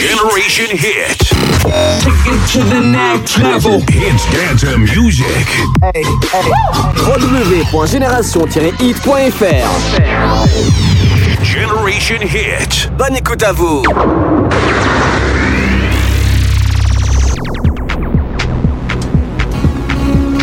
Generation Hit. Take it to the next level. Hits dance music. Hey, hey. www.génération-hit.fr Generation Hit. Bonne écoute à vous.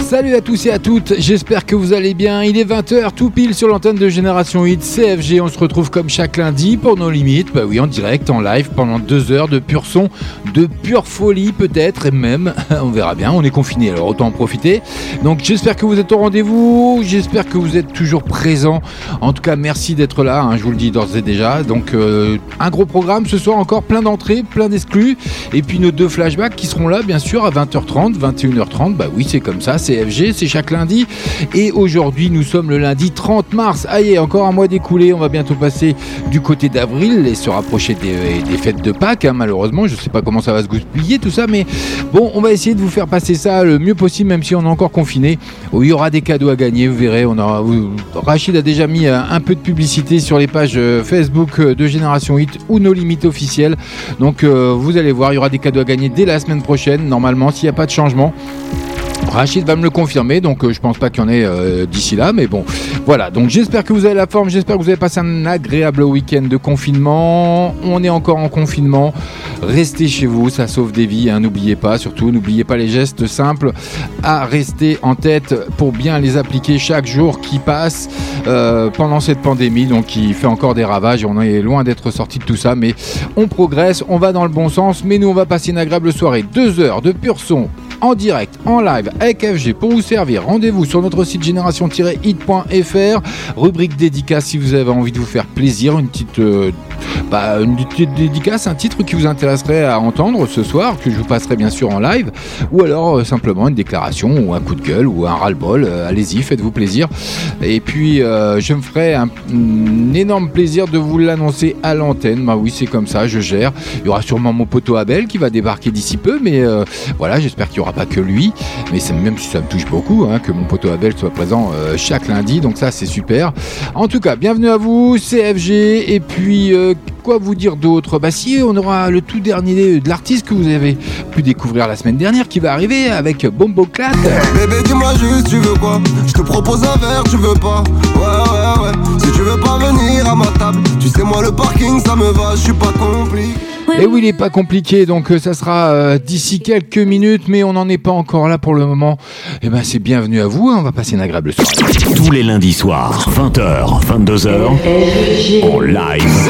Salut à tous et à toutes, j'espère que vous allez bien. Il est 20h, tout pile sur l'antenne de Génération 8 CFG. On se retrouve comme chaque lundi pour nos limites. Bah oui, en direct, en live, pendant deux heures de pur son, de pure folie peut-être, et même, on verra bien, on est confiné, alors autant en profiter. Donc j'espère que vous êtes au rendez-vous, j'espère que vous êtes toujours présents. En tout cas, merci d'être là, hein, je vous le dis d'ores et déjà. Donc euh, un gros programme ce soir encore, plein d'entrées, plein d'exclus. Et puis nos deux flashbacks qui seront là, bien sûr, à 20h30, 21h30. Bah oui, c'est comme ça, c'est C'est chaque lundi. Et aujourd'hui, nous sommes le lundi 30 mars. Aïe, encore un mois découlé. On va bientôt passer du côté d'avril et se rapprocher des, fêtes de Pâques. hein, malheureusement, je sais pas comment ça va se goupiller tout ça, mais bon, on va essayer de vous faire passer ça le mieux possible, même si on est encore confiné. Oh, il y aura des cadeaux à gagner, vous verrez. On aura, Rachid a déjà mis euh, un peu de publicité sur les pages euh, Facebook euh, de Génération 8 ou nos limites officielles. Donc, vous allez voir, il y aura des cadeaux à gagner dès la semaine prochaine, normalement, s'il n'y a pas de changement. Rachid va me le confirmer, donc euh, je pense pas qu'il y en ait euh, d'ici là, mais bon, voilà. Donc j'espère que vous avez la forme, j'espère que vous avez passé un agréable week-end de confinement. On est encore en confinement. Restez chez vous, ça sauve des vies. hein. N'oubliez pas, surtout, n'oubliez pas les gestes simples à rester en tête pour bien les appliquer chaque jour qui passe euh, pendant cette pandémie, donc qui fait encore des ravages. On est loin d'être sorti de tout ça, mais on progresse, on va dans le bon sens. Mais nous, on va passer une agréable soirée, deux heures de pur son en direct, en live avec FG pour vous servir. Rendez-vous sur notre site génération-hit.fr, rubrique dédicace si vous avez envie de vous faire plaisir, une petite, euh, bah, une petite dédicace, un titre qui vous intéresserait à entendre ce soir, que je vous passerai bien sûr en live, ou alors euh, simplement une déclaration ou un coup de gueule ou un ras-le-bol. Euh, Allez-y, faites-vous plaisir. Et puis je me ferai un, énorme plaisir de vous l'annoncer à l'antenne. Bah oui, c'est comme ça, je gère. Il y aura sûrement mon poteau Abel qui va débarquer d'ici peu, mais voilà, j'espère qu'il n'y aura pas que lui. Mais même si ça me touche beaucoup, hein, que mon poteau Abel soit présent euh, chaque lundi, donc ça c'est super. En tout cas, bienvenue à vous, CFG. Et puis, euh, quoi vous dire d'autre? Bah si, on aura le tout dernier de l'artiste que vous avez pu découvrir la semaine dernière qui va arriver avec Bombo Clat. Bébé dis-moi juste tu veux quoi? Je te propose un verre tu veux pas? Ouais ouais ouais Si tu veux pas venir à ma table Tu sais moi le parking ça me va Je suis pas compliqué Et oui, il n'est pas compliqué, donc euh, ça sera euh, d'ici quelques minutes, mais on n'en est pas encore là pour le moment. Et ben c'est bienvenue à vous, hein, on va passer une agréable soirée. Tous les lundis soirs, 20h, 22h, en live.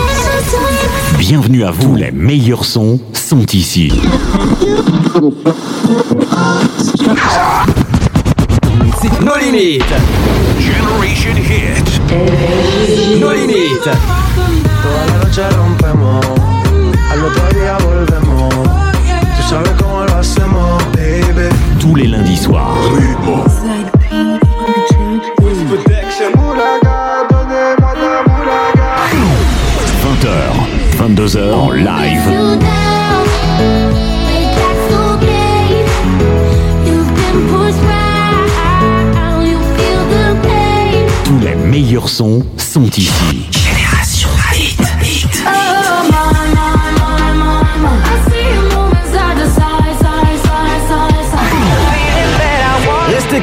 Bienvenue à vous, les meilleurs sons sont ici. Nos limites. Generation Hit. Nos limites. Otro día volvemos. Tú sabes cómo lo hacemos, baby. Tous les lundis soirs, 20h, 22h, en live. Tous les meilleurs sons sont ici.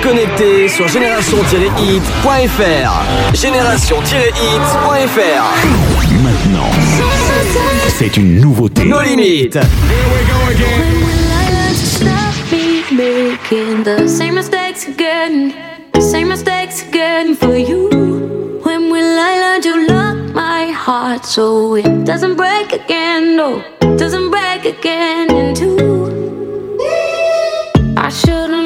Connectés sur génération-hit.fr. Génération-hit.fr. Maintenant, c'est une nouveauté. Nos limites. Making the same mistakes again, same mistakes again for you. When will I learn to lock my heart so it doesn't break again? No, doesn't break again in two. I should've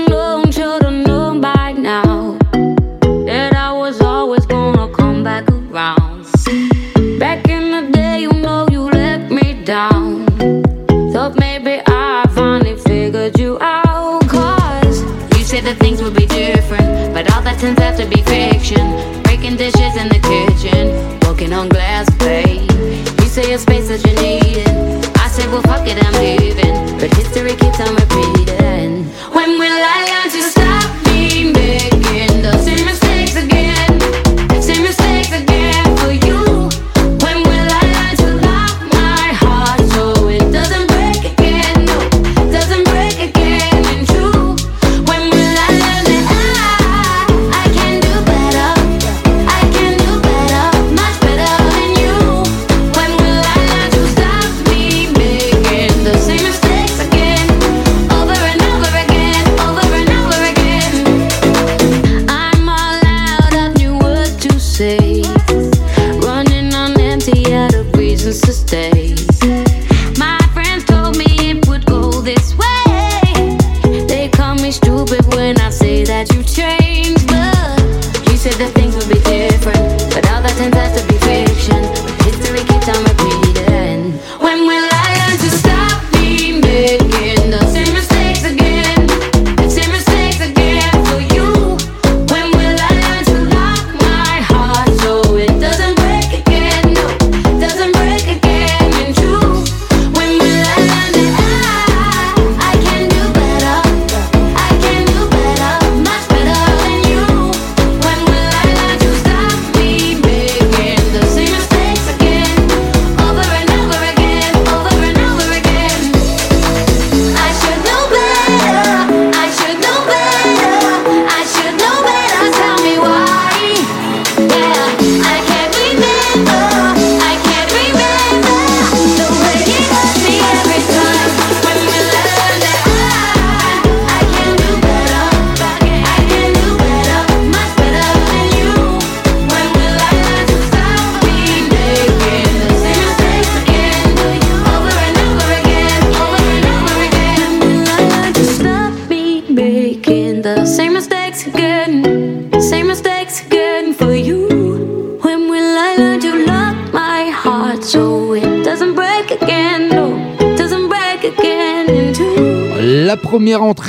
be. Breaking dishes in the kitchen, walking on glass, babe. You say a space that you needed. I say, well, fuck it, I'm leaving. But history keeps on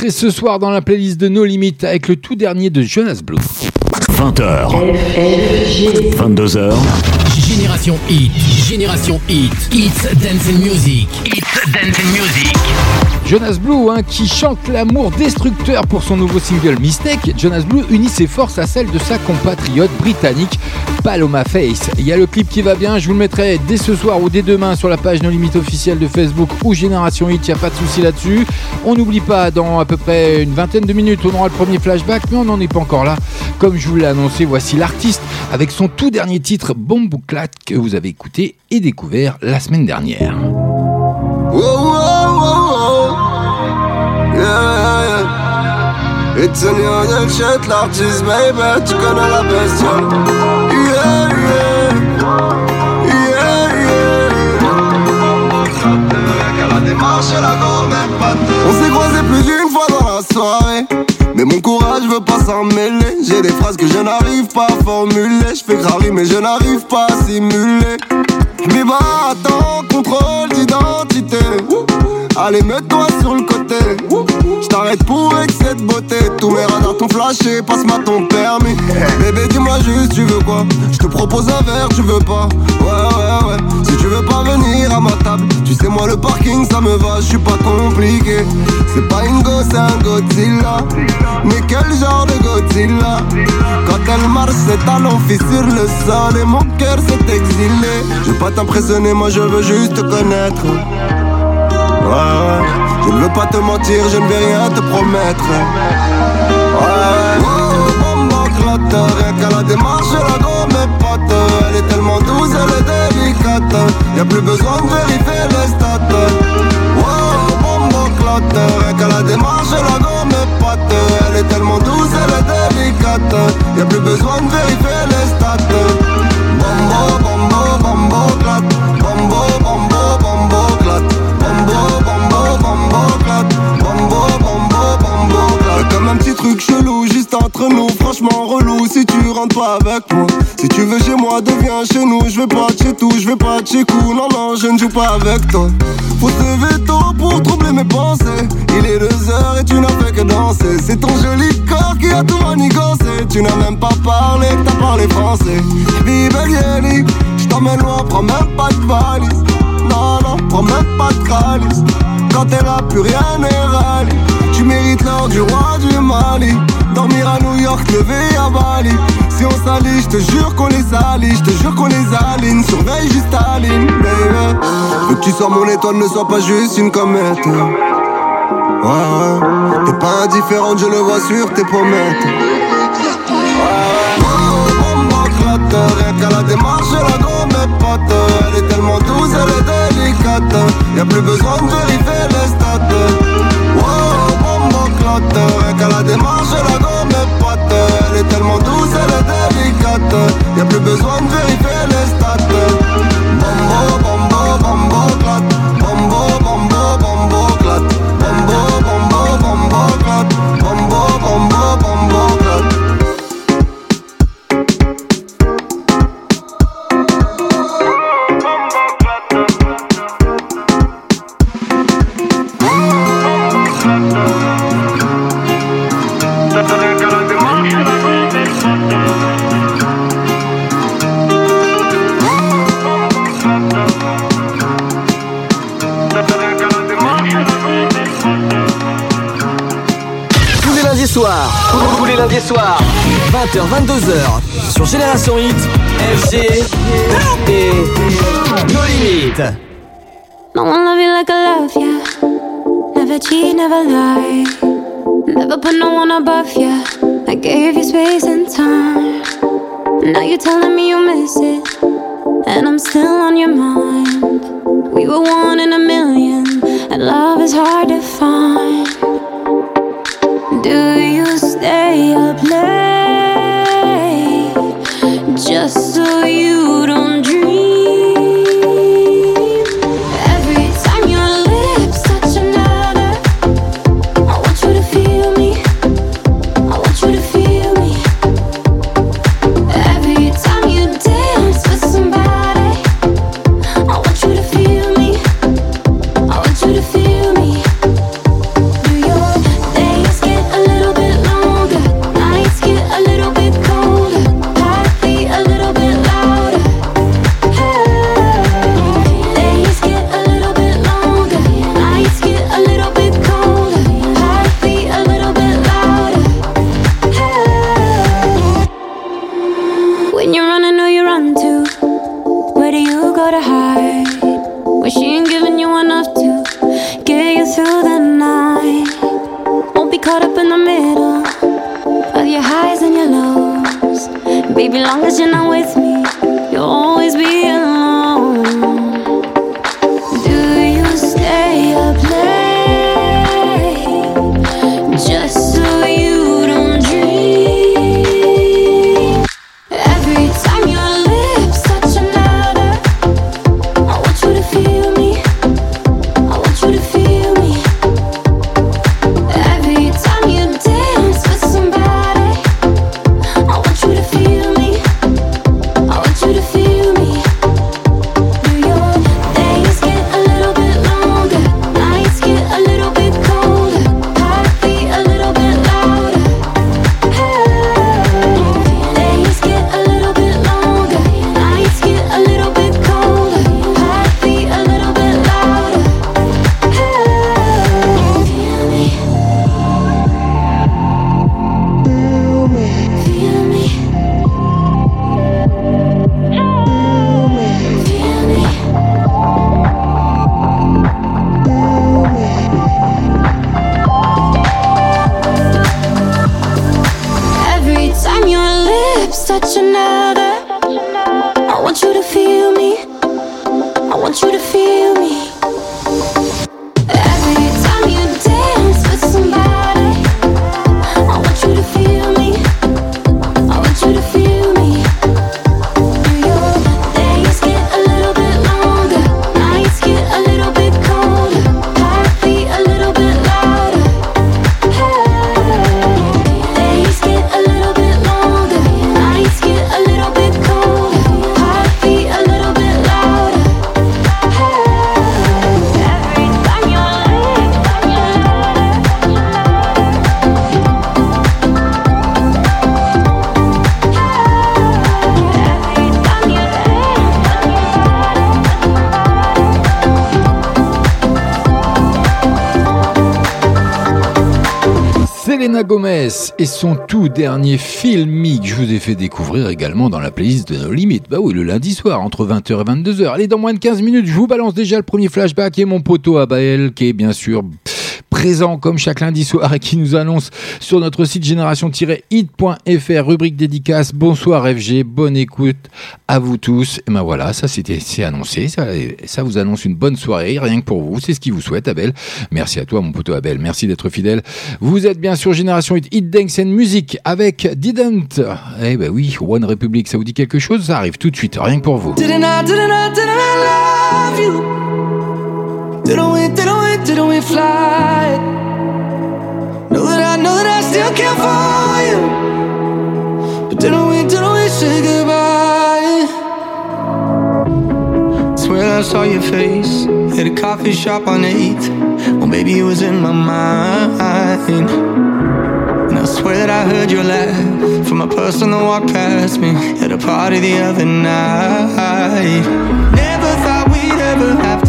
ce soir dans la playlist de No Limit avec le tout dernier de Jonas Blue. 20h. 22h. Génération Hit, Génération Hit, It's Dancing Music, It's Dancing Music. Jonas Blue, hein, qui chante l'amour destructeur pour son nouveau single Mistake, Jonas Blue unit ses forces à celles de sa compatriote britannique Paloma Face. Il y a le clip qui va bien, je vous le mettrai dès ce soir ou dès demain sur la page No Limite officielle de Facebook ou Génération Hit, il n'y a pas de souci là-dessus. On n'oublie pas, dans à peu près une vingtaine de minutes, on aura le premier flashback, mais on n'en est pas encore là. Comme je vous l'ai annoncé, voici l'artiste avec son tout dernier titre Bombouclat que vous avez écouté et découvert la semaine dernière. On s'est croisés plus d'une fois dans la soirée. Mais mon courage veut pas s'en mêler. J'ai des phrases que je n'arrive pas à formuler. Je fais graver, mais je n'arrive pas à simuler. Mais bah attends, contrôle d'identité. Allez, mets-toi sur le côté. Je t'arrête pour excès de beauté. Tous mes radars t'ont flashé, passe-moi ton permis. Bébé, dis-moi juste, tu veux quoi? Je te propose un verre, tu veux pas? Ouais, ouais, ouais. Si tu veux pas venir à ma table, tu sais, moi le parking ça me va, je suis pas compliqué. C'est pas une gosse, c'est un Godzilla. Mais quel genre de Godzilla? Quand elle marche, ses talons sur le sol et mon cœur s'est exilé. Je veux pas t'impressionner, moi je veux juste te connaître. Ouais, ouais. Je ne veux pas te mentir, je ne vais rien te promettre. Ouais. Oh, rien qu'à la démarche, la gomme est pote. Elle est tellement douce, elle est délicate. Y'a plus besoin de vérifier les stats. Oh, bombe clotte, rien qu'à la démarche, la gomme est pote. Elle est tellement douce, elle est délicate. Y'a plus besoin de vérifier si tu veux chez moi, deviens chez nous. Je vais pas chez tout, je vais pas chez coup. Non, non, je ne joue pas avec toi. Faut se lever tôt pour troubler mes pensées. Il est deux heures et tu n'as fait que danser. C'est ton joli corps qui a tout manigancé. Tu n'as même pas parlé, t'as parlé français. Bibelieli, je t'emmène loin, prends même pas de valise. Non, non, prends même pas de calice. Quand t'es là, plus rien n'est rallye. Tu mérites l'or du roi du Mali. Dormir à New York, lever à Bali. Si on s'allie, je te jure qu'on les salit. Je te jure qu'on les aligne. Surveille juste ta ligne, baby. Veux que tu sois mon étoile, ne sois pas juste une comète. Ouais, ouais. T'es pas indifférente, je le vois sur tes pommettes. Rien qu'à la démarche, la gomme est pote Elle est tellement douce, elle est délicate Y'a plus besoin de vérifier les stats clotte Rien qu'à la démarche, la gomme est pote. Elle est tellement douce, elle est délicate. Y'a plus besoin de vérifier les stats tous les lundis soirs, 20h, 22h, sur Génération Hit, FG et nos limites. No one love you like I love you. Never cheat, never lie. Never put no one above you. I gave you space and time. Now you're telling me you miss it. And I'm still on your mind. We were one in a million. And love is hard to find. Do you stay up tout dernier filmique. Je vous ai fait découvrir également dans la playlist de nos limites. Bah oui, le lundi soir, entre 20h et 22h. Allez, dans moins de 15 minutes, je vous balance déjà le premier flashback et mon poteau Abael, qui est bien sûr présent comme chaque lundi soir et qui nous annonce sur notre site génération-hit.fr, rubrique dédicace. Bonsoir FG, bonne écoute à vous tous. Et ben voilà, ça c'était c'est annoncé, ça, ça vous annonce une bonne soirée, rien que pour vous, c'est ce qu'il vous souhaite Abel. Merci à toi mon poteau Abel, merci d'être fidèle. Vous êtes bien sur Génération Hit, Hit Dance and Music avec Didn't. Eh ben oui, One Republic, ça vous dit quelque chose? Ça arrive tout de suite, rien que pour vous. Didn't we, fly? Know that I, know that I still care for you. But didn't we, didn't we say goodbye? Swear I saw your face at a coffee shop on 8th. Well, maybe it was in my mind. And I swear that I heard your laugh from a person that walked past me at a party the other night. Never thought we'd ever have to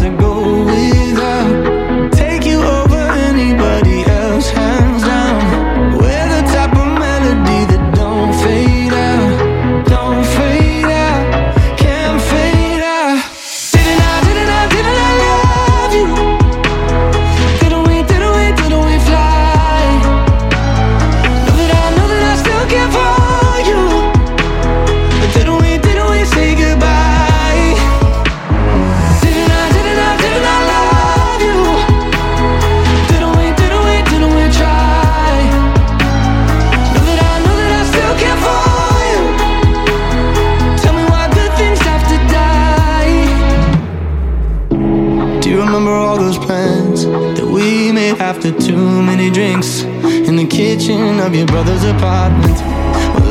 kitchen of your brother's apartment?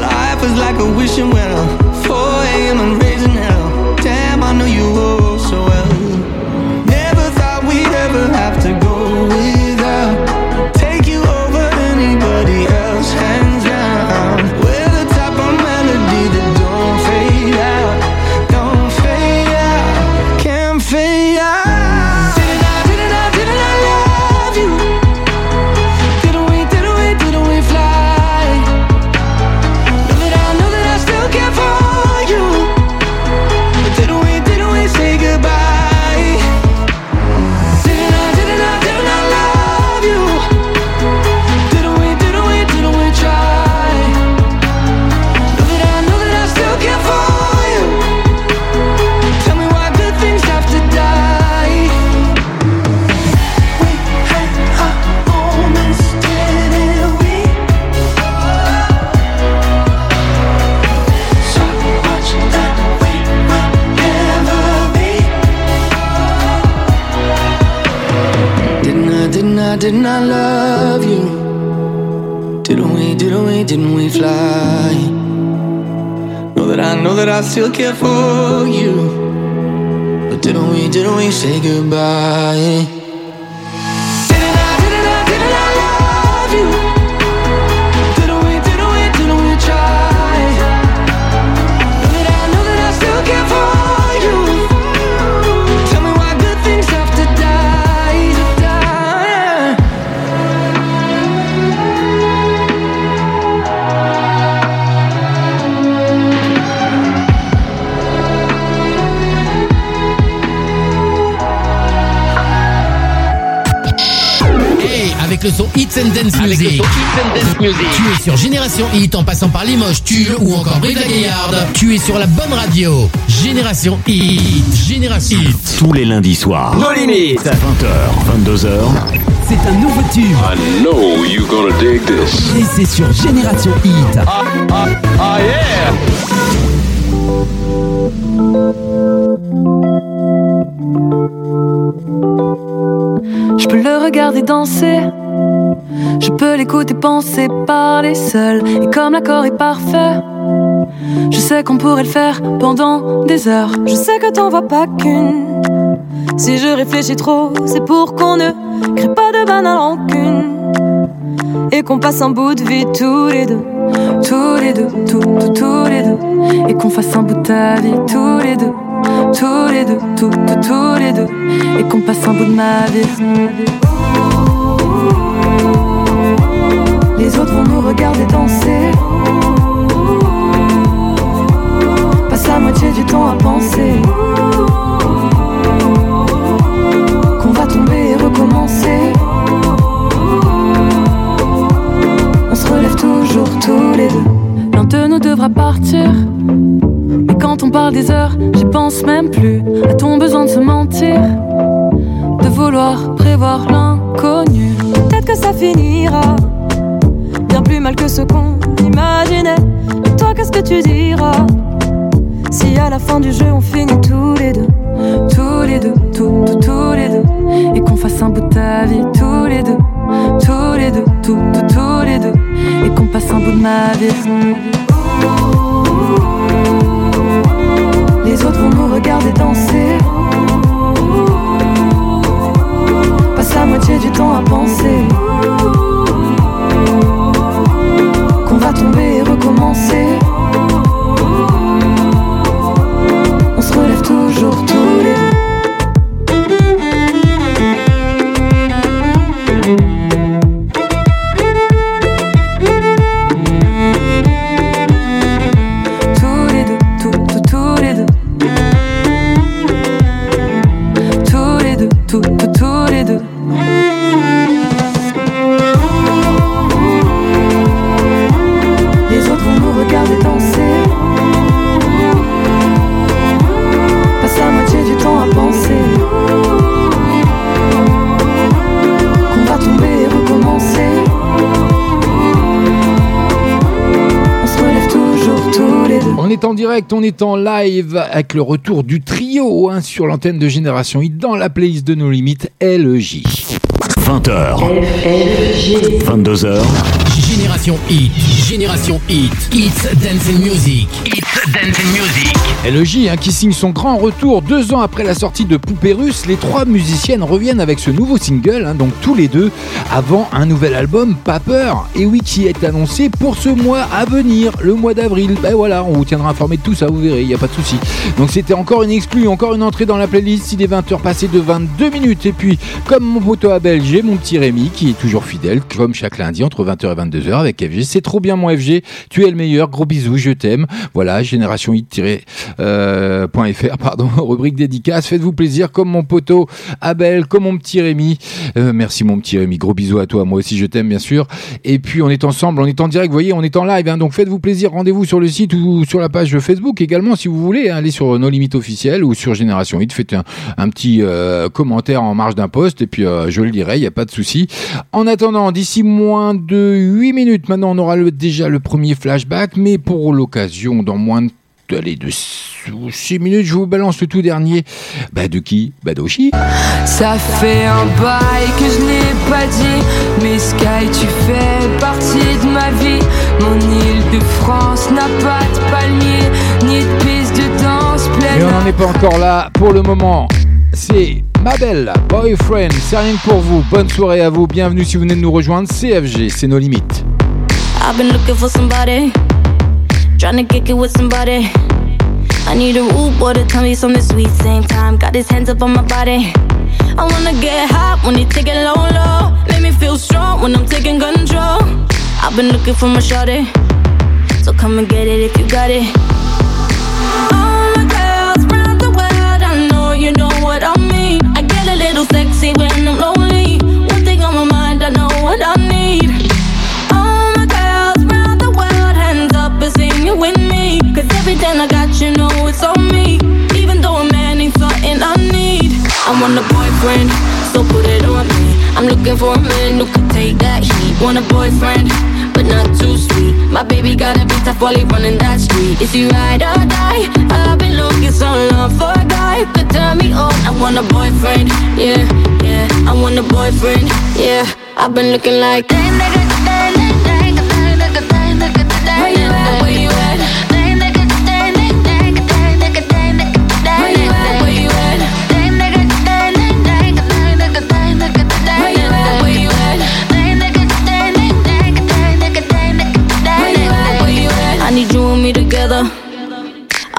Life was like a wishing well, 4 a.m. didn't I, love you? Didn't we, didn't we, didn't we fly? Know that I know that I still care for you. But didn't we, didn't we say goodbye? Avec le son Hits and Dance Music. Tu es sur Génération Hit en passant par Limoges, Tulle ou encore Brive-la-Gaillarde. Tu es sur la bonne radio. Génération Hit. Génération Hit. Tous les lundis soirs. Nos limites. 20h, 22h. C'est un nouveau tube I know you're gonna dig this. et c'est sur Génération Hit. Je peux le regarder danser. Je peux l'écouter penser parler seul. Et comme l'accord est parfait, je sais qu'on pourrait le faire pendant des heures. Je sais que t'en vois pas qu'une. Si je réfléchis trop, c'est pour qu'on ne crée pas de banale rancune. Et qu'on passe un bout de vie tous les deux. Tous les deux, tout, tout, tous les deux. Et qu'on fasse un bout de ta vie tous les deux. Tous les deux, tout, tout, tous les deux. Et qu'on passe un bout de ma vie. Les autres vont nous regarder danser. Passe la moitié du temps à penser. Qu'on va tomber et recommencer. On se relève toujours tous les deux. L'un de nous devra partir. Quand on parle des heures, j'y pense même plus à ton besoin de se mentir? De vouloir prévoir l'inconnu? Peut-être que ça finira bien plus mal que ce qu'on imaginait. Toi, qu'est-ce que tu diras? Si à la fin du jeu on finit tous les deux, tous les deux, tous, tous, tous les deux, et qu'on fasse un bout de ta vie tous les deux, tous les deux, tous, tous, tous les deux, et qu'on passe un bout de ma vie. Nous regarder danser. Passe la moitié du temps à penser. Qu'on va tomber et recommencer. Est en direct, on est en live avec le retour du trio hein, sur l'antenne de Génération Hit dans la playlist de nos limites LJ. 20h, 22h, Génération Hit, Génération Hit, It's Dancing Music, It's Dancing Music. LJ hein, qui signe son grand retour deux ans après la sortie de Poupée Russe. Les trois musiciennes reviennent avec ce nouveau single, hein, donc tous les deux, avant un nouvel album, Pas peur. Et oui, qui est annoncé pour ce mois à venir, le mois d'avril. Ben voilà, on vous tiendra informé de tout ça, vous verrez, il n'y a pas de souci. Donc c'était encore une exclue, encore une entrée dans la playlist. Il est 20h passé de 22 minutes. Et puis, comme mon poteau Abel, j'ai mon petit Rémi qui est toujours fidèle, comme chaque lundi entre 20h et 22h avec FG. C'est trop bien mon FG, tu es le meilleur, gros bisous, je t'aime. Voilà, génération hit euh, .fr, pardon, rubrique dédicace. Faites-vous plaisir comme mon poteau Abel, comme mon petit Rémi. Euh, merci mon petit Rémi, gros bisous à toi. Moi aussi je t'aime bien sûr. Et puis on est ensemble, on est en direct, vous voyez, on est en live. hein. donc faites-vous plaisir, rendez-vous sur le site ou sur la page Facebook également si vous voulez. hein. allez sur nos limites officielles ou sur Génération Hit, faites un, petit euh, commentaire en marge d'un post et puis je le lirai, il n'y a pas de souci. En attendant, d'ici moins de 8 minutes, maintenant on aura déjà le premier flashback, mais pour l'occasion, dans moins de allez, de 6 minutes, je vous balance le tout dernier. Bah de qui? Bah d'Oshi. Ça fait un bail que je n'ai pas dit Mais Sky tu fais partie de ma vie Mon île de France n'a pas de palmier Ni de piste de danse Mais pleine on n'en est pas encore là pour le moment. C'est ma belle boyfriend, c'est rien que pour vous. Bonne soirée à vous, bienvenue si vous venez de nous rejoindre. CFG, c'est nos limites. I've been looking for somebody, trying to kick it with somebody. I need a root boy to tell me something sweet. Same time, got his hands up on my body. I wanna get hot when he take it low, low. Make me feel strong when I'm taking control. I've been looking for my shorty, so come and get it if you got it. All my girls round the world, I know you know what I mean. I get a little sexy when I'm lonely. Everything I got, you know it's on me. Even though a man ain't something I need. I want a boyfriend, so put it on me. I'm looking for a man who could take that heat. Want a boyfriend, but not too sweet. My baby gotta be tough while he running that street. Is he ride or die? I've been looking so long for a guy who could turn me on. I want a boyfriend, yeah, yeah. I want a boyfriend, yeah. I've been looking like. Where you at?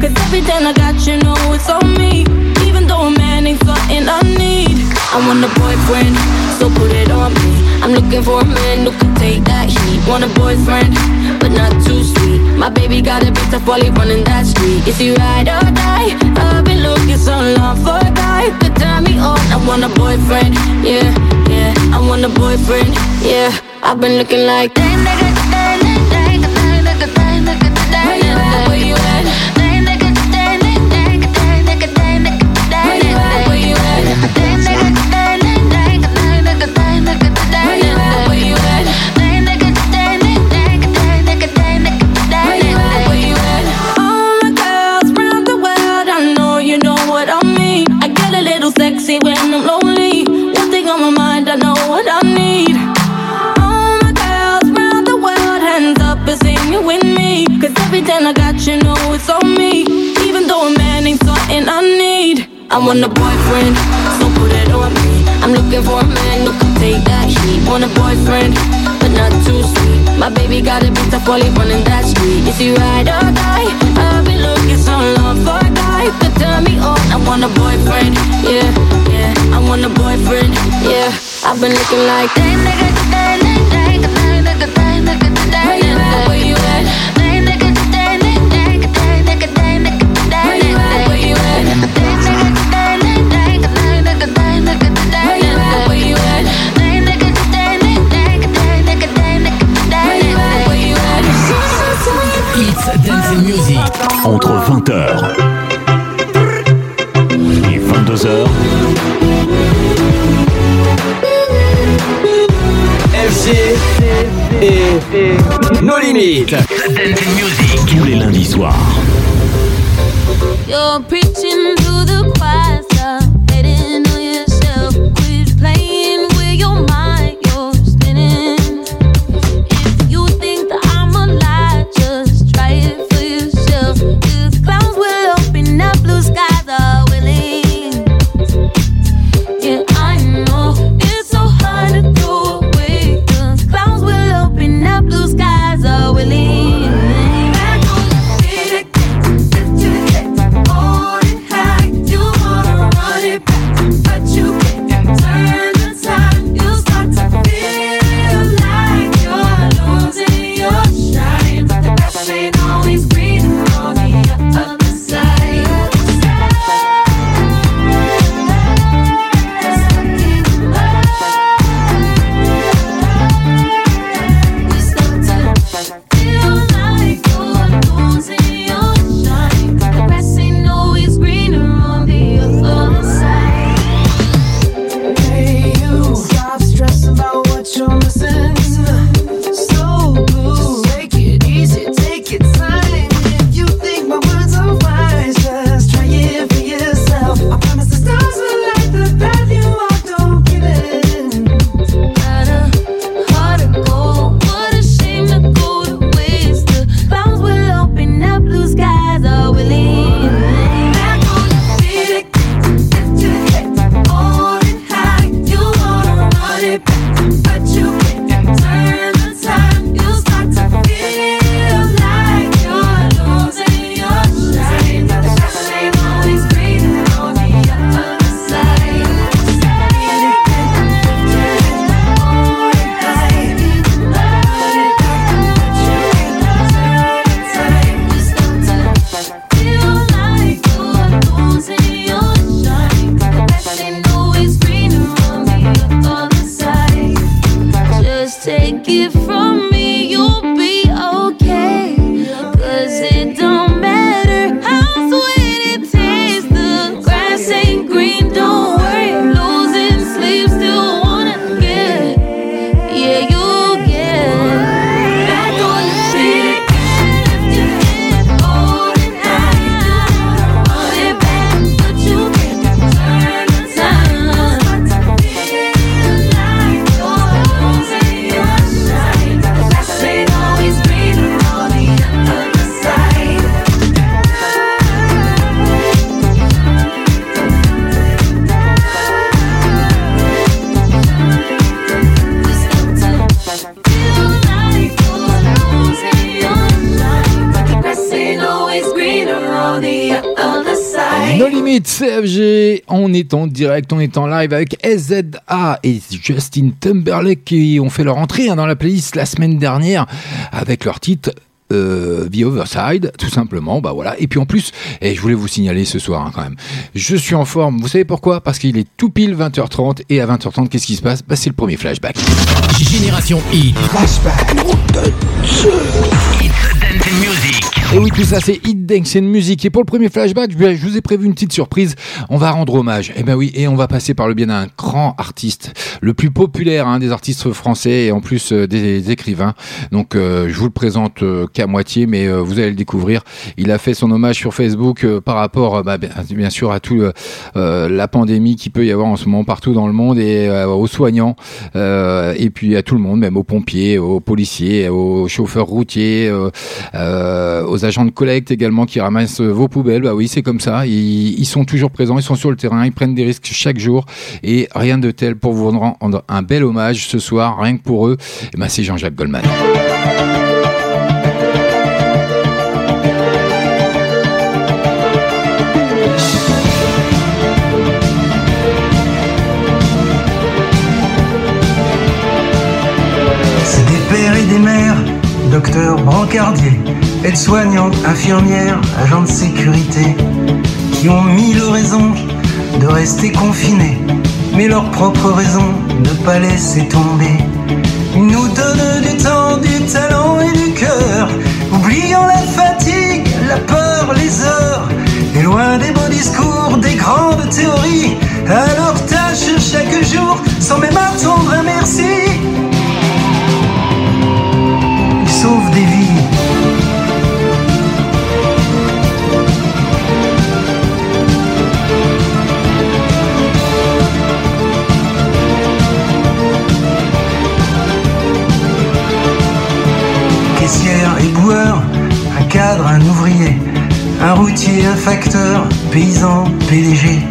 Cause everything I got, you know it's on me. Even though a man ain't something I need. I want a boyfriend, so put it on me. I'm looking for a man who can take that heat. Want a boyfriend, but not too sweet. My baby got a bit tough while he running that street. Is he ride or die? I've been looking so long for a guy could turn me on. I want a boyfriend, yeah, yeah. I want a boyfriend, yeah. I've been looking like damn nigga, want a boyfriend, so put it on me. I'm looking for a man who can take that heat. Want a boyfriend, but not too sweet. My baby got a bit while he running that street. Is he ride or die? I've been looking so long for a guy could turn me on. I want a boyfriend, yeah, yeah. I want a boyfriend, yeah. I've been looking like damn nigga, damn nigga, 20h et 22h, FG et nos limites. Tous les lundis soirs. You're preaching Limite CFG, on est en direct, on est en live avec SZA et Justin Timberlake qui ont fait leur entrée hein, dans la playlist la semaine dernière avec leur titre euh, The Overside, tout simplement, bah voilà. Et puis en plus, et je voulais vous signaler ce soir hein, quand même, je suis en forme. Vous savez pourquoi? Parce qu'il est tout pile 20h30 et à 20h30, qu'est-ce qui se passe? Bah c'est le premier flashback. Génération Hit. Flashback. Et oui, tout ça, c'est Dance and Music. Et pour le premier flashback, je vous ai prévu une petite surprise. On va rendre hommage. Et ben oui, et on va passer par le bien d'un grand artiste, le plus populaire hein, des artistes français et en plus euh, des, écrivains. Donc, euh, je vous le présente euh, qu'à moitié, mais vous allez le découvrir. Il a fait son hommage sur Facebook par rapport, bah, bien, sûr, à tout la pandémie qui peut y avoir en ce moment partout dans le monde et aux soignants et puis à tout le monde, même aux pompiers, aux policiers, aux chauffeurs routiers, aux agents de collecte également qui ramassent vos poubelles. Bah oui, c'est comme ça. Ils, sont toujours présents, ils sont sur le terrain, ils prennent des risques chaque jour et rien de tel pour vous rendre un bel hommage ce soir, rien que pour eux. Et eh ben, c'est Jean-Jacques Goldman. C'est des pères et des mères, docteurs, brancardiers aides-soignantes, infirmières, agents de sécurité, qui ont mille raisons de rester confinés, mais leur propre raison de ne pas laisser tomber. Ils nous donnent du temps, du talent et du cœur, oubliant la fatigue, la peur, les heures, et loin des beaux discours, des grandes théories, à leur tâche chaque jour, sans même attendre un merci. Un cadre, un ouvrier, un routier, un facteur, paysan, PDG.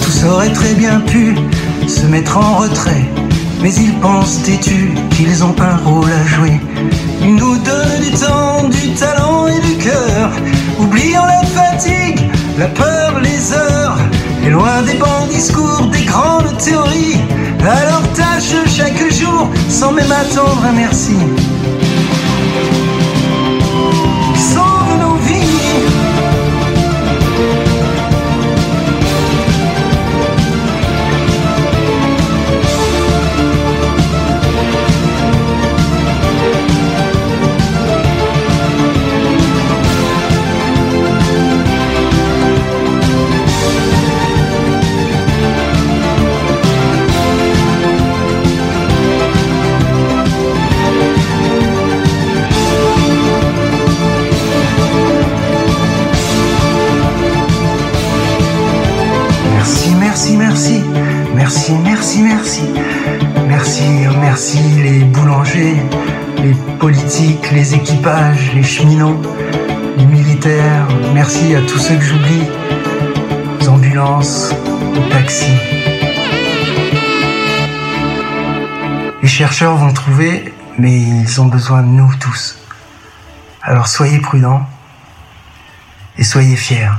Tous auraient très bien pu se mettre en retrait, mais ils pensent têtus qu'ils ont un rôle à jouer. Ils nous donnent du temps, du talent et du cœur, oubliant la fatigue, la peur, les heures, et loin des bons discours, des grandes théories, à leur tâche chaque jour, sans même attendre un merci. Merci, merci, merci. Merci, merci les boulangers, les politiques, les équipages, les cheminots, les militaires. Merci à tous ceux que j'oublie. Les ambulances, les taxis. Les chercheurs vont trouver, mais ils ont besoin de nous tous. Alors soyez prudents et soyez fiers.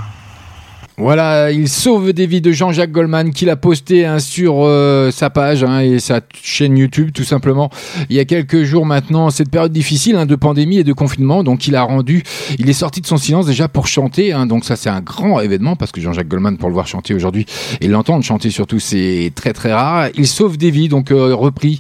Voilà, il sauve des vies de Jean-Jacques Goldman qu'il a posté hein, sur euh, sa page hein, et sa chaîne YouTube tout simplement il y a quelques jours maintenant. Cette période difficile hein, de pandémie et de confinement, donc il a rendu, il est sorti de son silence déjà pour chanter. donc ça c'est un grand événement parce que Jean-Jacques Goldman pour le voir chanter aujourd'hui et l'entendre chanter surtout c'est très très rare. Il sauve des vies donc euh, repris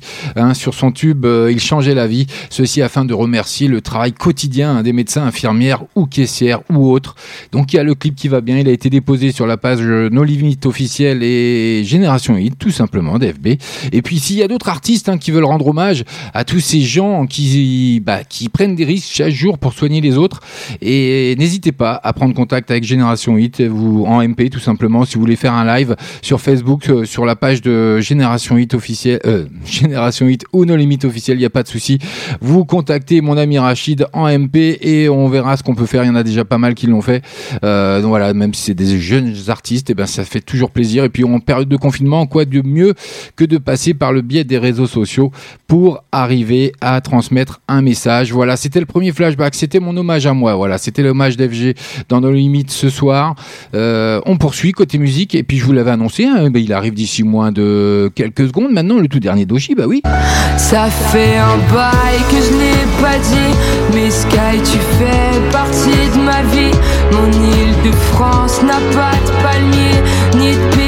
sur son tube, euh, il changeait la vie. Ceci afin de remercier le travail quotidien des médecins, infirmières ou caissières ou autres. Donc il y a le clip qui va bien, il a été déposé posé sur la page No Limit officielle et Génération Hit, tout simplement, d'FB. Et puis s'il y a d'autres artistes hein, qui veulent rendre hommage à tous ces gens qui, bah, qui prennent des risques chaque jour pour soigner les autres, et n'hésitez pas à prendre contact avec Génération Hit, vous en MP tout simplement, si vous voulez faire un live sur Facebook, euh, sur la page de Génération Hit officielle, euh, Génération Hit ou No Limit officielle, il n'y a pas de souci. Vous contactez mon ami Rachid en MP et on verra ce qu'on peut faire. Il y en a déjà pas mal qui l'ont fait. Euh, donc voilà, même si c'est des jeunes artistes, et ben ça fait toujours plaisir. Et puis en période de confinement, quoi de mieux que de passer par le biais des réseaux sociaux pour arriver à transmettre un message. Voilà, c'était le premier flashback, c'était mon hommage à moi. Voilà, c'était l'hommage d'FG dans nos limites ce soir. Euh, on poursuit côté musique, et puis je vous l'avais annoncé, hein, ben, il arrive d'ici moins de quelques secondes. Maintenant, le tout dernier Doshi, bah oui. Ça fait un bail que je n'ai pas dit, mais Sky, tu fais partie de ma vie. Mon île de France n'a pas de palmier, ni de piste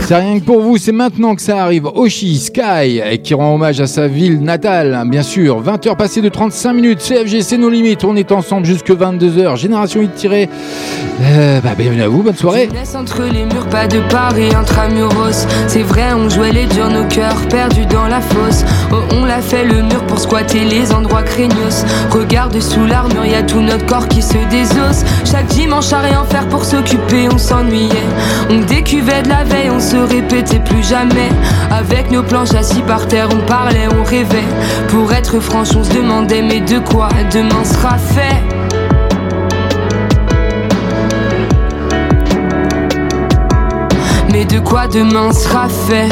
C'est rien que pour vous, c'est maintenant que ça arrive. Oshi, Sky, qui rend hommage à sa ville natale, hein, bien sûr. 20h passées de 35 minutes, CFG, c'est nos limites. On est ensemble jusque 22h. Génération Hit tiré. Euh, bah, bienvenue à vous, bonne soirée. Entre les murs, pas de Paris, intramuros. C'est vrai, on jouait les durs, nos cœurs perdus dans la fosse. Oh, on l'a fait le mur pour squatter les endroits craignos. Regarde sous l'armure, y a tout notre corps qui se désosse. Chaque dimanche à rien faire pour s'occuper, on s'ennuyait. On décuvait de la on se répétait plus jamais. Avec nos planches assis par terre, on parlait, on rêvait. Pour être franche, on se demandait, mais de quoi demain sera fait? Mais de quoi demain sera fait?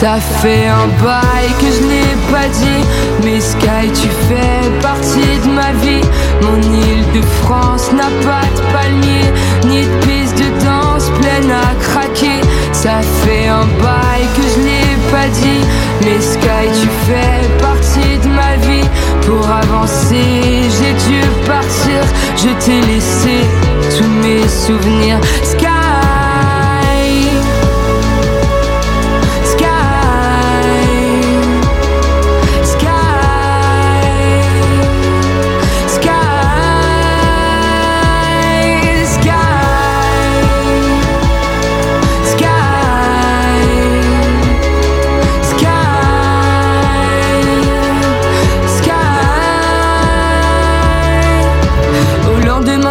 Ça fait un bail que je n'ai pas dit. Mais Sky tu fais partie de ma vie. Mon île de France n'a pas de palmier Ni de piste de danse pleine à craquer. Ça fait un bail que je n'ai pas dit. Mais Sky tu fais partie de ma vie. Pour avancer j'ai dû partir. Je t'ai laissé tous mes souvenirs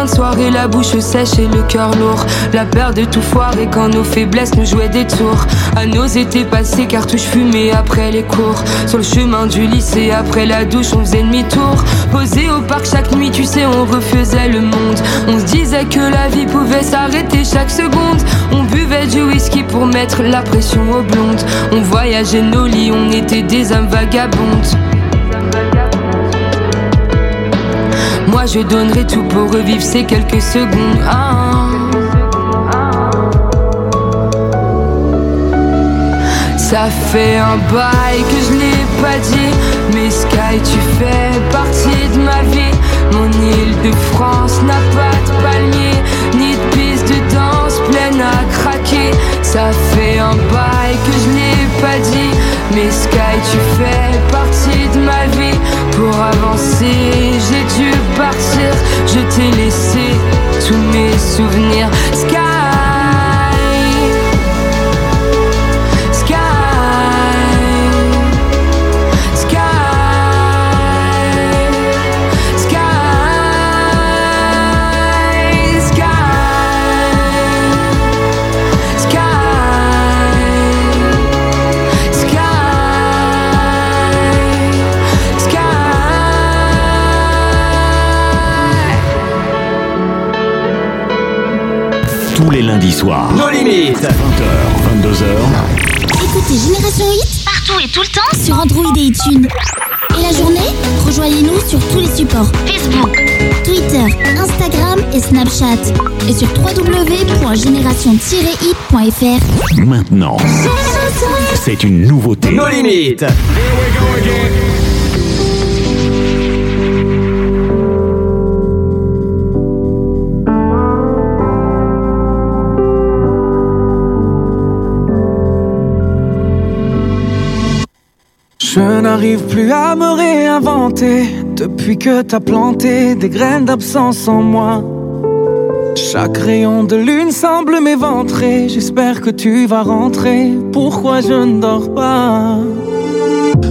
soirée, la bouche sèche et le cœur lourd. La peur de tout foirer quand nos faiblesses nous jouaient des tours. À nos étés passés, cartouches fumées après les cours. Sur le chemin du lycée, après la douche, on faisait demi-tour. Posé au parc chaque nuit, tu sais, on refaisait le monde. On se disait que la vie pouvait s'arrêter chaque seconde. On buvait du whisky pour mettre la pression aux blondes. On voyageait nos lits, on était des âmes vagabondes. Moi je donnerais tout pour revivre ces quelques secondes. Ah. Ça fait un bail que je l'ai pas dit Mais Sky tu fais partie de ma vie Mon île de France n'a pas de palmier Ni de piste de danse pleine à craquer Ça fait un bail que je l'ai pas dit Mais Sky tu fais partie de ma vie. Pour avancer j'ai dû partir. Je t'ai laissé tous mes souvenirs. Sky Tous les lundis soirs. Nos limites. 20h, 22h. Écoutez Génération 8 partout et tout le temps sur Android et iTunes. Et la journée, rejoignez-nous sur tous les supports Facebook, Twitter, Instagram et Snapchat. Et sur www.génération-hit.fr. Maintenant, c'est une nouveauté. Nos limites. Je n'arrive plus à me réinventer depuis que t'as planté des graines d'absence en moi. Chaque rayon de lune semble m'éventrer. J'espère que tu vas rentrer. Pourquoi je ne dors pas?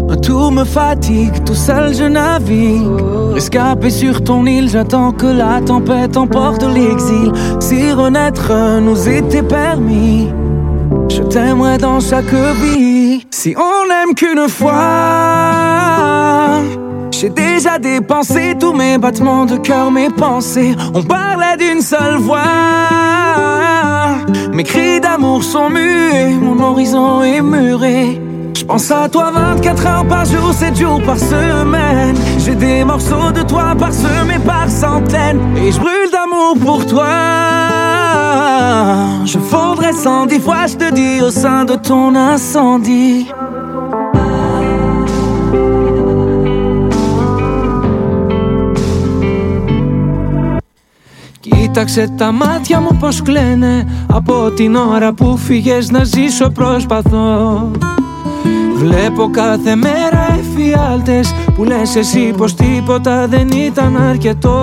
Un tour me fatigue, tout seul je navigue. Escapé sur ton île, j'attends que la tempête emporte l'exil. Si renaître nous était permis, je t'aimerais dans chaque vie. Qu'une fois, J'ai déjà dépensé tous mes battements de cœur, mes pensées. On parlait d'une seule voix. Mes cris d'amour sont muets, mon horizon est muré. Je pense à toi 24 heures par jour, 7 jours par semaine. J'ai des morceaux de toi parsemés par centaines. Et je brûle d'amour pour toi. Je fondrais cent dix fois, je te dis, au sein de ton incendie. Κοίταξε τα μάτια μου πως κλαίνε. Από την ώρα που φύγες να ζήσω προσπαθώ. Βλέπω κάθε μέρα εφιάλτες Που λες εσύ πως τίποτα δεν ήταν αρκετό.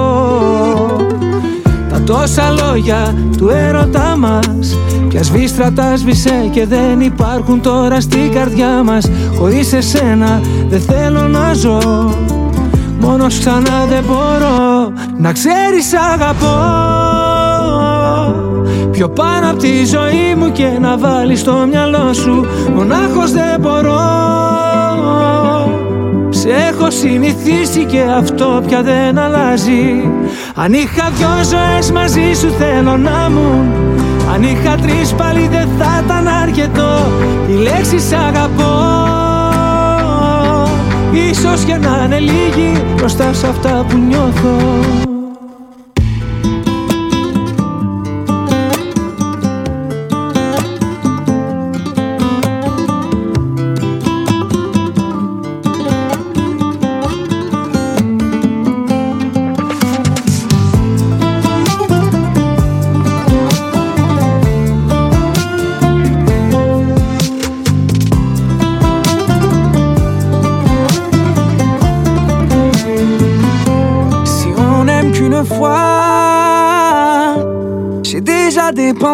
Τα τόσα λόγια του έρωτά μας Πια σβήστρα τα σβήσε και δεν υπάρχουν τώρα στην καρδιά μας. Χωρίς εσένα δεν θέλω να ζω. Μόνος ξανά δεν μπορώ να ξέρεις αγαπώ Πιο πάνω από τη ζωή μου και να βάλεις στο μυαλό σου Μονάχος δεν μπορώ. Σε έχω συνηθίσει και αυτό πια δεν αλλάζει. Αν είχα δυο ζωές μαζί σου θέλω να μου Αν είχα τρεις πάλι δεν θα ήταν αρκετό. Η λέξη σ' αγαπώ. Ίσως και να είναι λίγοι μπροστά σε αυτά που νιώθω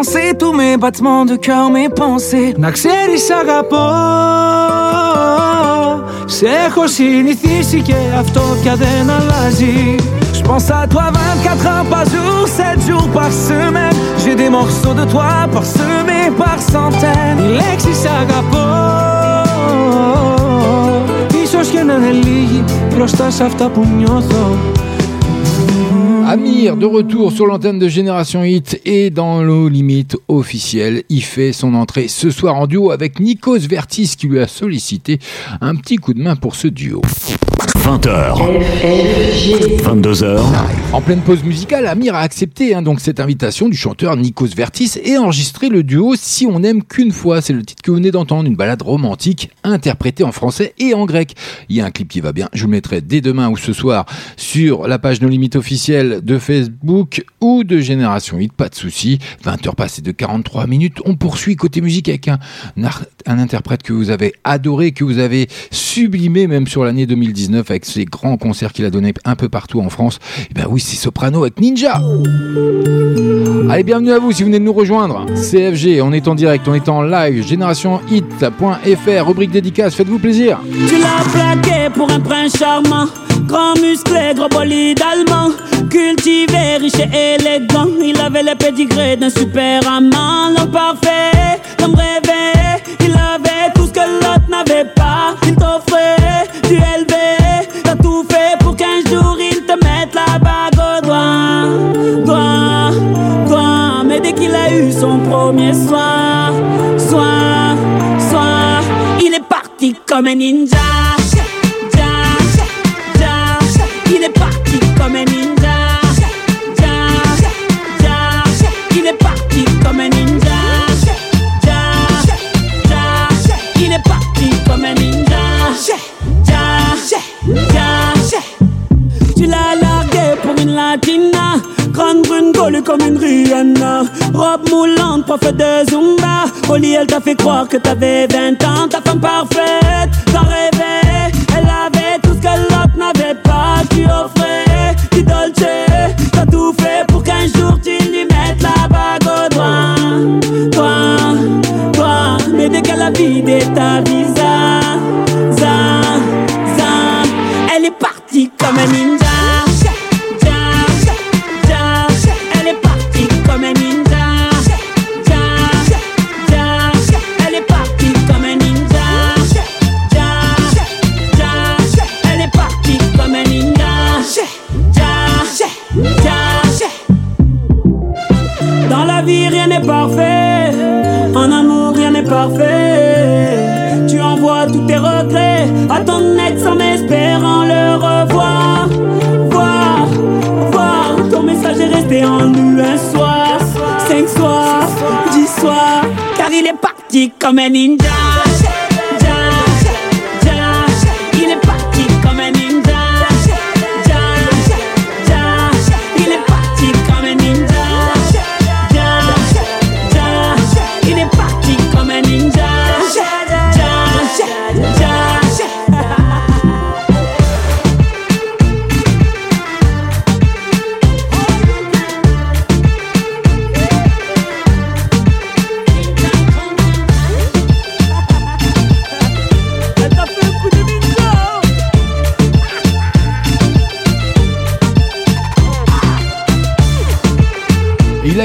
déjà dépensé tous mes battements de cœur, mes pensées Να ξέρεις αγαπώ Σε έχω συνηθίσει και αυτό πια δεν αλλάζει Je pense à toi 24 heures par jour, 7 jours par semaine J'ai des morceaux de toi parsemés par centaines Οι λέξεις αγαπώ Ίσως και να είναι λίγοι μπροστά σε αυτά που νιώθω Amir, de retour sur l'antenne de Génération Hit et dans l'eau limite officielle, il fait son entrée ce soir en duo avec Nikos Vertis qui lui a sollicité un petit coup de main pour ce duo. 20h. 22h. En pleine pause musicale, Amir a accepté hein, donc cette invitation du chanteur Nikos Vertis et enregistré le duo Si on n'aime qu'une fois. C'est le titre que vous venez d'entendre, une balade romantique interprétée en français et en grec. Il y a un clip qui va bien. Je vous le mettrai dès demain ou ce soir sur la page No Limite officielle de Facebook ou de Génération Hit. Pas de souci. 20h passées de 43 minutes. On poursuit côté musique avec un interprète que vous avez adoré, que vous avez sublimé même sur l'année 2019 avec ces grands concerts qu'il a donné un peu partout en France. Et ben oui, c'est Soprano avec Ninja. Allez, bienvenue à vous si vous venez de nous rejoindre. CFG, on est en direct, on est en live. GénérationHit.fr, rubrique dédicace, faites-vous plaisir. Tu l'as plaqué pour un prince charmant Grand musclé, gros bolide allemand Cultivé, riche et élégant Il avait le pédigré d'un super amant L'homme parfait, l'homme rêvé Il avait tout ce que l'autre n'avait pas Il t'offrait du LV T'as tout fait pour qu'un jour il te mette la bague au doigt. Doigt, doigt Mais dès qu'il a eu son premier soir Soir, soir Il est parti comme un ninja. Ja, ja, Il est parti comme un ninja. Ja, ja, Il est parti comme un ninja Tu l'as largué pour une latina. Grande brune gaulue comme une Rihanna. Robe moulante, prof de Zumba. Lit elle t'a fait croire que t'avais 20 ans. Ta femme parfaite, t'en rêvais Elle avait tout ce que l'autre n'avait pas. Tu offrais du dolce. T'as tout fait pour qu'un jour tu lui mettes la bague au doigt. Toi, toi Mais dès qu'elle a vidé ta visa za, za, Elle est partie comme un ninja parfait. En amour, rien n'est parfait. Tu envoies tous tes regrets à ton ex en espérant le revoir. Voir, voir, ton message est resté en nous un soir, cinq soirs, dix soirs. Car il est parti comme un ninja.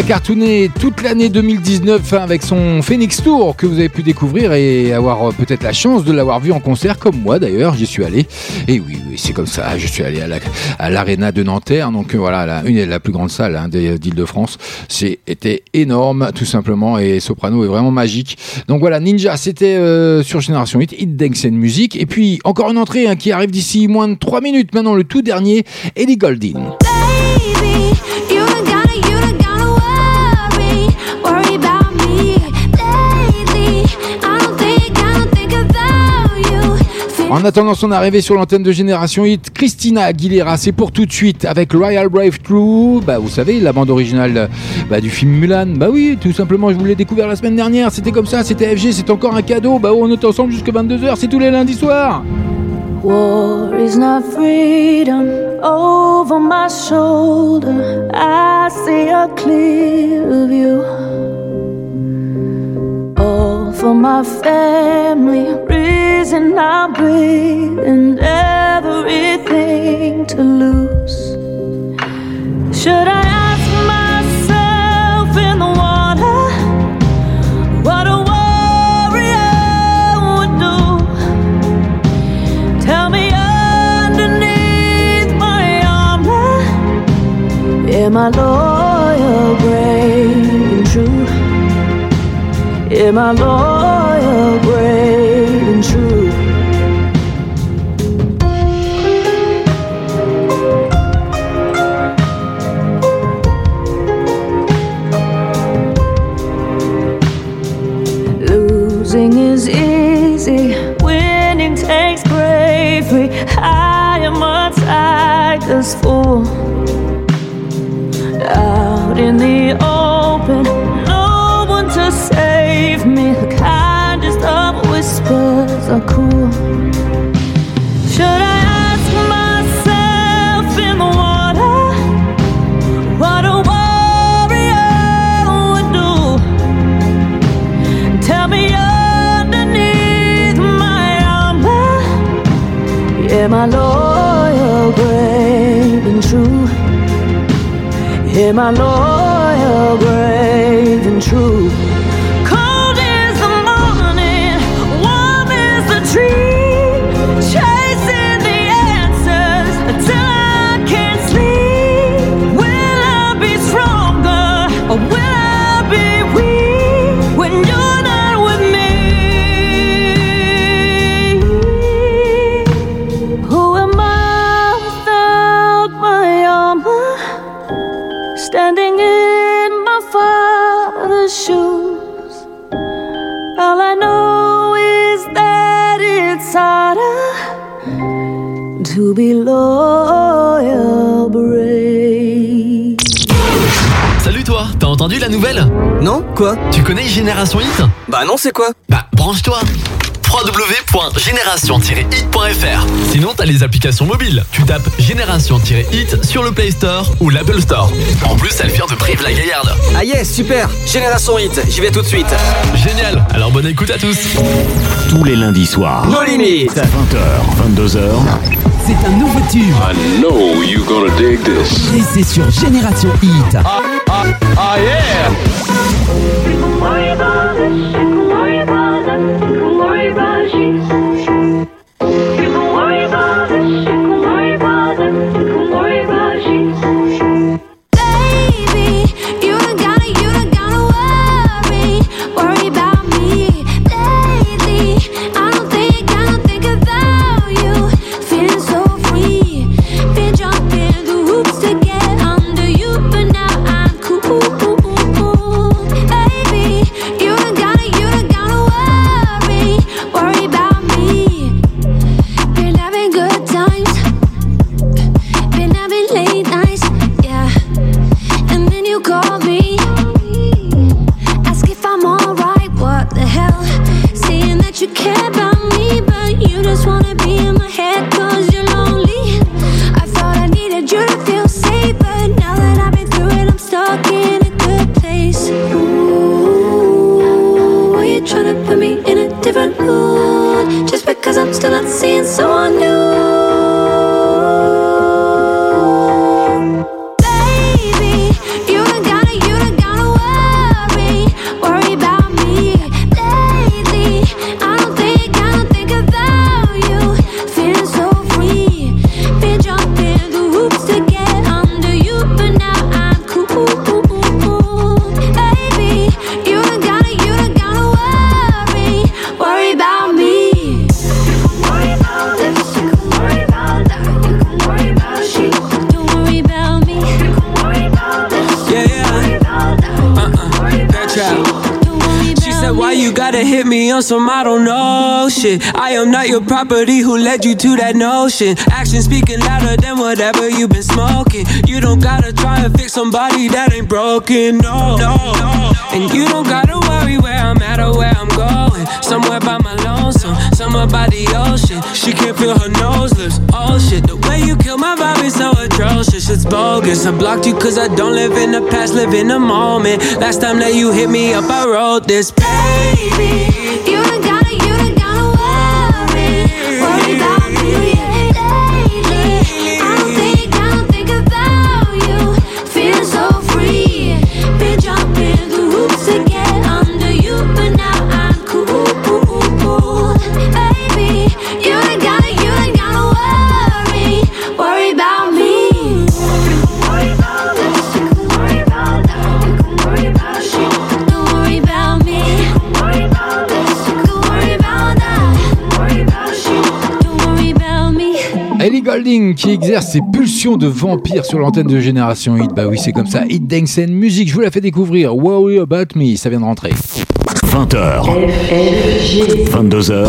Cartonné toute l'année 2019 hein, avec son Phoenix Tour que vous avez pu découvrir et avoir euh, peut-être la chance de l'avoir vu en concert comme moi d'ailleurs, j'y suis allé. Et oui, oui c'est comme ça, je suis allé à la- à l'Arena de Nanterre, donc euh, voilà, la, une la plus grande salle hein, d'Île-de-France. C'était énorme tout simplement et Soprano est vraiment magique. Donc voilà, Ninja, c'était euh, sur Génération 8, Hit and Music. Et puis encore une entrée hein, qui arrive d'ici moins de 3 minutes maintenant, le tout dernier, Ellie Goulding. En attendant son arrivée sur l'antenne de Génération Hit, Christina Aguilera, c'est pour tout de suite avec Royal Brave True. Bah, vous savez, la bande originale bah, du film Mulan. Bah oui, tout simplement, je vous l'ai découvert la semaine dernière. C'était comme ça, c'était FG, c'est encore un cadeau. Bah, on est ensemble jusqu'à 22h, c'est tous les lundis soirs. War is not freedom over my shoulder. I see a clear view. For my family, reason I breathe, and everything to lose. Should I ask myself in the water what a warrior would do? Tell me underneath my armor, am I loyal, brave, and true? Am I loyal, brave, and true? Losing is easy, winning takes bravery. I am a tiger's fool. Out in the Am I loyal, brave, and true? Quoi Tu connais Génération Hit Bah non, c'est quoi Bah branche-toi www.génération-hit.fr Sinon t'as les applications mobiles. Tu tapes Génération-hit sur le Play Store ou l'Apple Store. En plus elle vient de Brive-la-Gaillarde. Ah yes, super Génération Hit, j'y vais tout de suite. Génial, alors bonne écoute à tous. Tous les lundis soirs. No limites. 20h, 22h. C'est un nouveau tube. I know you're gonna dig this. Et c'est sur Génération Hit. Ah yeah! Baby, you I am not your property, who led you to that notion? Action speaking louder than whatever you've been smoking. You don't gotta try and fix somebody that ain't broken, no, no, no. And you don't gotta worry where I'm at or where I'm going. Somewhere by my lonesome, somewhere by the ocean. She can't feel her nose lips, oh shit. The way you kill my vibe is so atrocious, it's bogus. I blocked you cause I don't live in the past, live in the moment. Last time that you hit me up, I wrote this. Baby, Ellie Golding qui exerce ses pulsions de vampire sur l'antenne de Génération Hit. Bah oui, c'est comme ça. Hit Dance Music, je vous la fais découvrir. Worry About Me, ça vient de rentrer. 20h. 22h.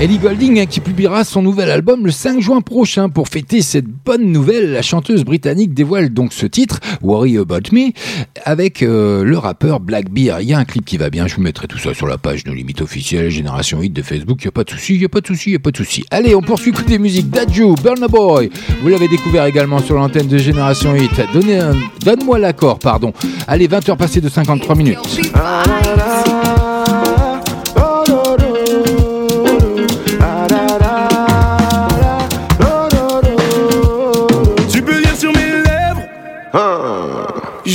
Ellie Golding hein, qui publiera son nouvel album le 5 juin prochain. Pour fêter cette bonne nouvelle, la chanteuse britannique dévoile donc ce titre, Worry About Me, avec euh, le rappeur Black Bear. Il y a un clip qui va bien, je vous mettrai tout ça sur la page de limite officielle Génération Hit de Facebook. Il n'y a pas de souci, il n'y a pas de souci, il n'y a pas de souci. Allez, on poursuit côté musique. Dadju, Burna Boy. Vous l'avez découvert également sur l'antenne de Génération Hit. Donnez un- Donne-moi l'accord, pardon. Allez, 20h passées de 53 minutes.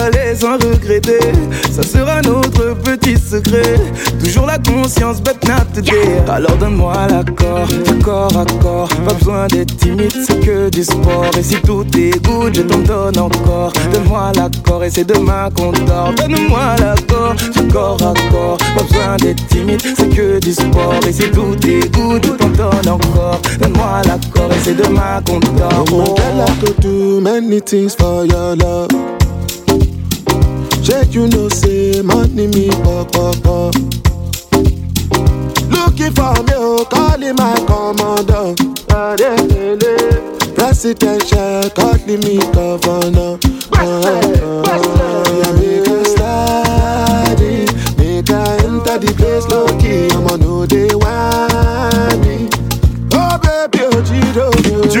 aller sans regretter. Ça sera notre petit secret. Toujours la conscience bête not today Alors donne-moi l'accord Corps à corps. Pas besoin d'être timide c'est que du sport. Et si tout est good je t'en donne encore. Donne-moi l'accord et c'est demain qu'on dort Donne-moi l'accord Corps à corps. Pas besoin d'être timide c'est que du sport. Et si tout est good je t'en donne encore. Donne-moi l'accord et c'est demain qu'on dort Oh, do many things for your love. Check, you know, say money me pop pop pop. Looking for me, oh, calling my commander. Presidential, calling me governor. Yeah, make a slide in, make I enter the place low key. I'ma know they want me. Oh baby, oh Giro, Tu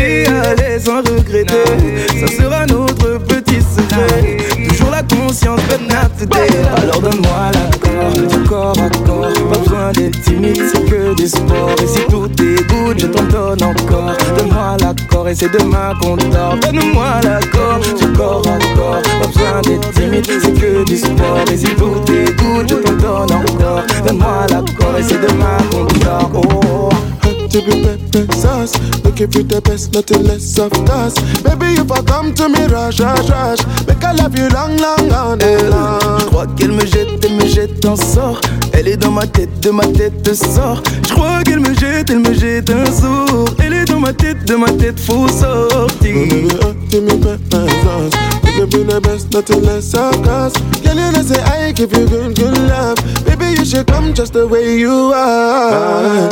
D'y aller sans regretter. Ça sera notre petit secret. Toujours la conscience not today Alors donne-moi l'accord Corps à corps. Pas besoin d'être timide C'est que du sport Et si tout est Je t'en donne encore. Donne-moi l'accord Et c'est demain qu'on dort. Donne-moi l'accord Corps à corps. Pas besoin d'être timide C'est que du sport Et si tout est Je t'en donne encore. Donne-moi l'accord Et c'est demain qu'on dort. Oh to be pepper sauce. Looking for the best, nothing less of us. Baby, if I come to me, rush, rush, rush. Make I love you long, long, long, long. Je crois qu'elle me jette, elle me jette un sort. Elle est dans ma tête, de ma tête sort. Je crois qu'elle me jette, elle me jette un sort. Elle est dans ma tête, de ma tête faut sortir. Give for the best, nothing less circus. Girl, you know say I give you good, good love. Baby, you should come just the way you are.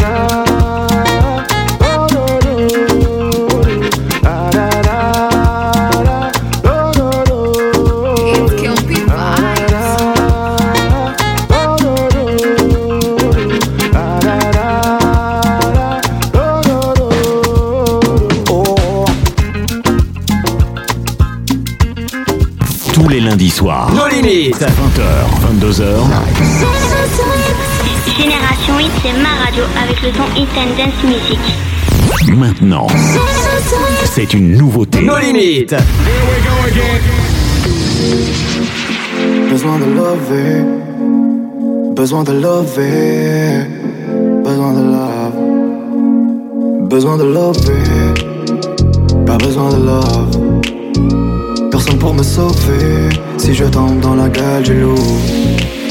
Soirs. Nos limites. 20h, 22h. Génération Hit, c'est ma radio avec le son Hit and Dance Music. Maintenant, c'est une nouveauté. Nos limites. Besoin de lover, besoin de lover, besoin de love, besoin de lover, pas besoin de love Personne pour me sauver, si je tombe dans la gueule du loup.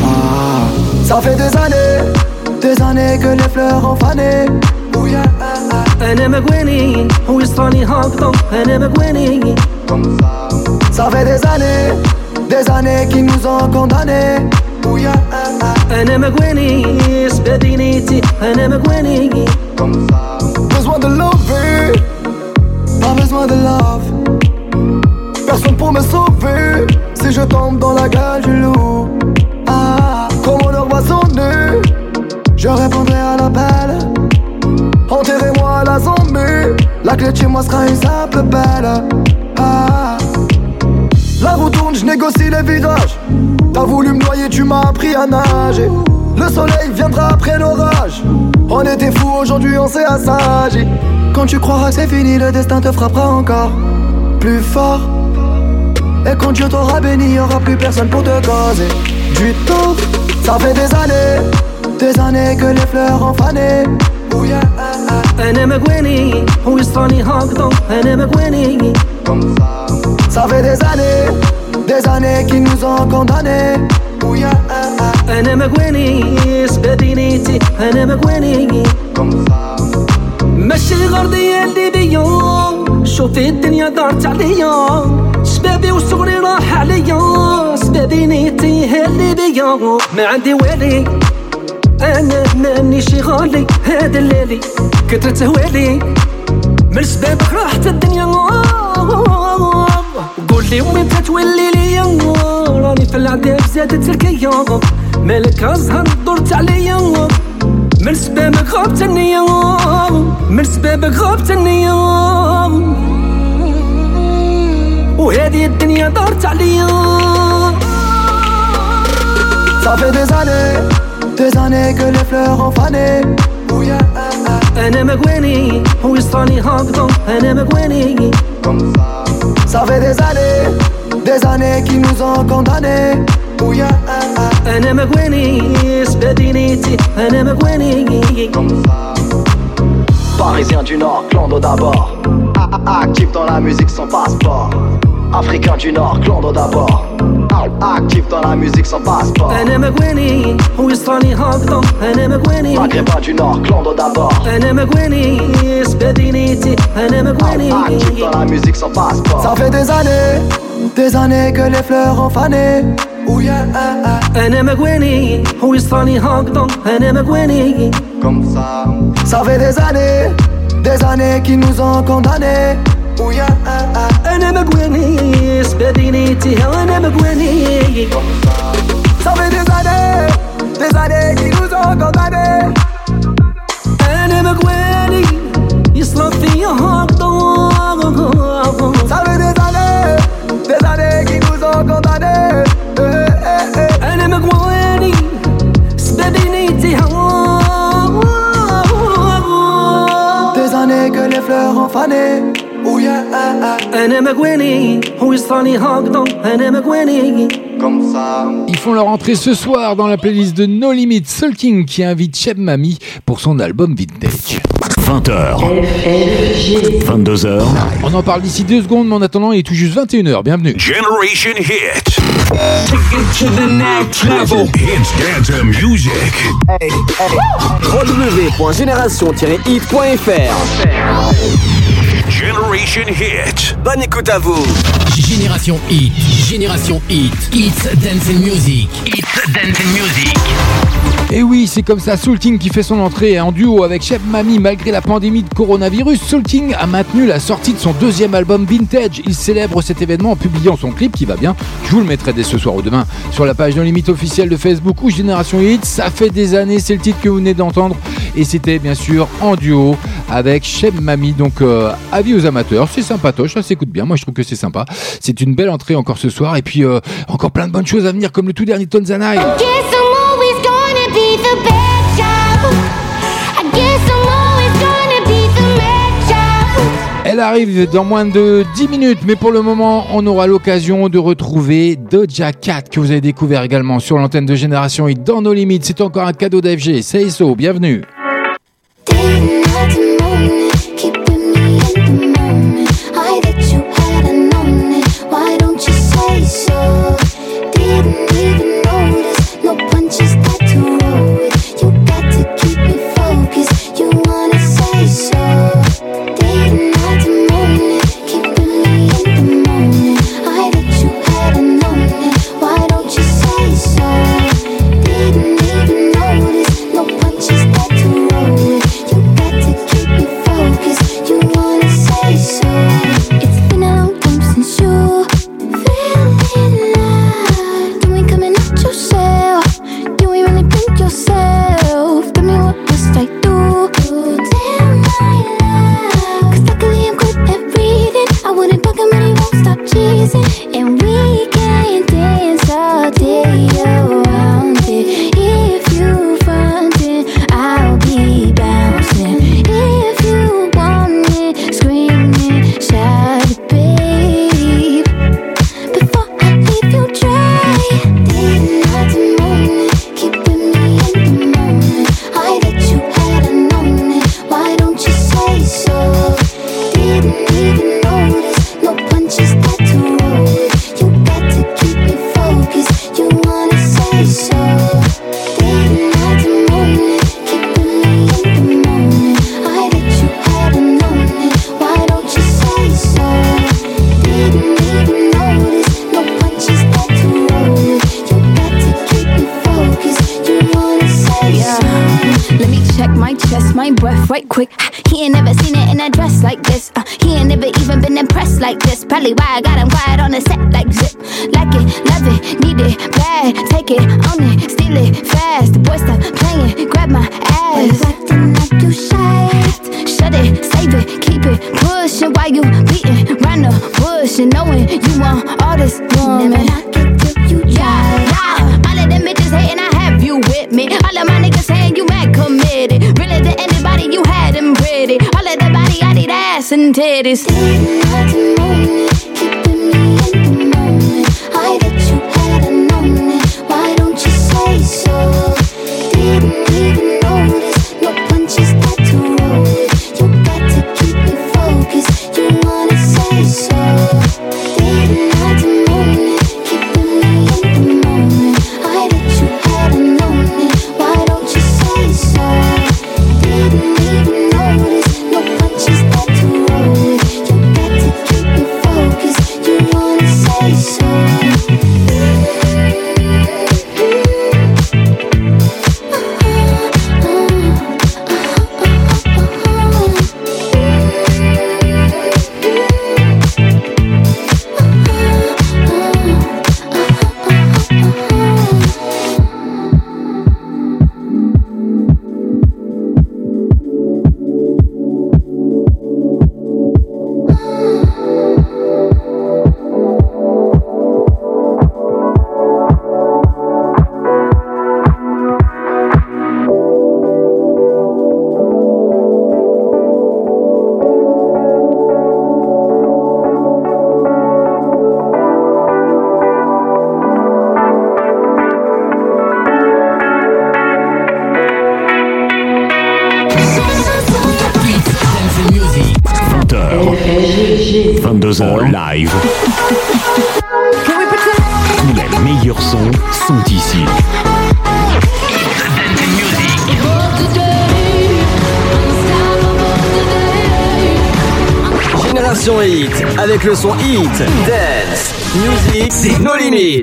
Ah. Ça fait des années, des années que les fleurs ont fané. انا مقواني ويصراني هابطة انا مقواني Ça fait des années, des années qui nous ont condamnés. انا مقواني سبادينيتي انا مقواني Besoin de lover, pas besoin de love. Personne pour me sauver si je tombe dans la gueule du loup. Ah, comme on leur sonner, je répondrai à l'appel. Enterrez-moi la zombie, la clé de chez moi sera une simple belle. Ah, la roue tourne, je négocie les virages. T'as voulu me noyer, tu m'as appris à nager. Le soleil viendra après l'orage. On était fous, aujourd'hui on s'est assagi. Quand tu croiras que c'est fini, le destin te frappera encore plus fort. Et quand Dieu t'aura béni, y'aura plus personne pour te causer du tort. Ça fait des années, des années que les fleurs ont fané. انا مقواني ويصراني هابطة انا مقواني Ça fait des années, des années qui nous ont condamnés. انا مقواني سبادينيتي انا مقواني ماشي غردي اللي بيا شوفي الدنيا دارت عليا شبابي وصغري راح عليا. سبابينيتي هي اللي بيا. ما عندي والي. أنا ماني شي غالي. هذا الليلي كترت هوالي. من سبابك راحت الدنيا. قول لي وين تتولي ليا. راني في العذاب زادت الكيا. مالك أزهر دورت عليا. من سبابك غابت النية من سبابك غابت النية وهذه الدنيا دارت عليا Ça fait des années, des années que les fleurs ont fané. انا مقواني ويصراني هابطة انا مقواني Ça fait des années, des années qui nous ont condamnés. انا مقواني سبادينيتي انا مقواني Parisien du Nord, clando d'abord. Actif dans la musique sans passeport. Africain du Nord, Clondo d'abord. Actif dans la musique sans passeport. Maghrébin du Nord, Clondo d'abord. Actif dans la musique sans passeport. Ça fait des années, des années que les fleurs ont fané. Ah, ah. Comme ça. Ça fait des années. Des années qui nous ont condamnés. Enemy Gwenny, Spedinity, Enemy Gwenny. Ça fait des années, des années qui nous ont condamnés. Enemy Gwenny, Islam Fiyan. Ils font leur entrée ce soir dans la playlist de No Limit Soul King qui invite Cheb Mami pour son album Vintage. 20h. 22h. On en parle d'ici deux secondes, mais en attendant, il est tout juste 21h. Bienvenue. Generation Hit. www.génération-hit.fr Generation Hit. Bonne écoute à vous. Génération Hit. Génération Hit. It's Dancing Music. It's Dancing Music. Et oui, c'est comme ça, Soulting qui fait son entrée en duo avec Chef Mami malgré la pandémie de coronavirus. Soulting a maintenu la sortie de son deuxième album Vintage. Il célèbre cet événement en publiant son clip qui va bien. Je vous le mettrai dès ce soir ou demain sur la page non Limite officielle de Facebook ou Génération Hit. Ça fait des années, c'est le titre que vous venez d'entendre. Et c'était bien sûr en duo avec Chef Mami. Donc, euh, avis aux amateurs, c'est sympatoche, ça s'écoute bien. Moi, je trouve que c'est sympa. C'est une belle entrée encore ce soir. Et puis, euh, encore plein de bonnes choses à venir comme le tout dernier Tonzanaï. Elle arrive dans moins de 10 minutes, mais pour le moment, on aura l'occasion de retrouver Doja Cat que vous avez découvert également sur l'antenne de Génération et dans nos limites. C'est encore un cadeau d'AFG. C'est ISO, bienvenue.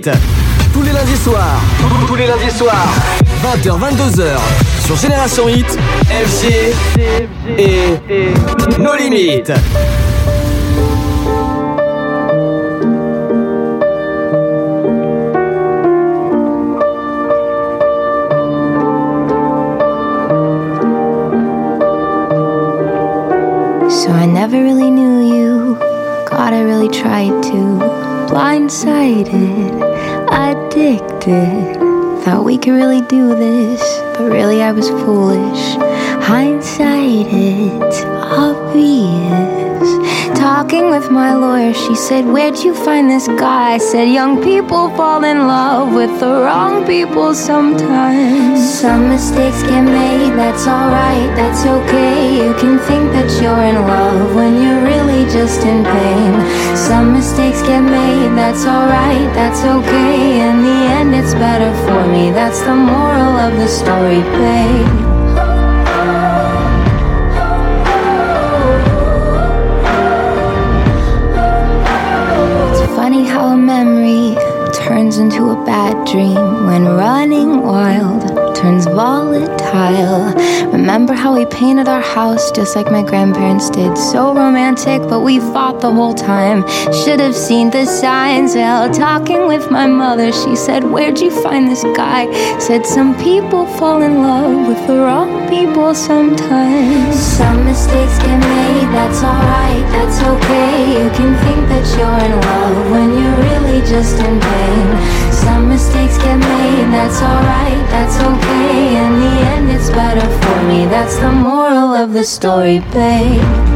Tous les lundis soirs, tous les lundis soirs, 20h, 22h, sur Génération Hit, FG et nos limites. So I never really knew you. God, I really tried to. Blindsided, addicted. Thought we could really do this, but really I was foolish. Hindsight, it's obvious. Talking with my lawyer, she said, Where'd you find this guy? I said, Young people fall in love with the wrong people sometimes. Some mistakes get made, that's alright, that's okay. You can think that you're in love when you're really just in pain. Some mistakes get made, that's alright, that's okay. In the end, it's better for me, that's the moral of the story, babe. Memory turns into a bad dream when running wild turns volatile. Remember how we painted our house just like my grandparents did? So romantic, but we fought the whole time. Should have seen the signs. Well, talking with my mother, she said, Where'd you find this guy? Said, Some people fall in love with the wrong people sometimes. Some mistakes get made, that's alright, that's okay. You can think that you're in love when you're really just in pain. Some mistakes get made, that's alright, that's okay. In the end, it's better for me. That's the moral of the story, babe.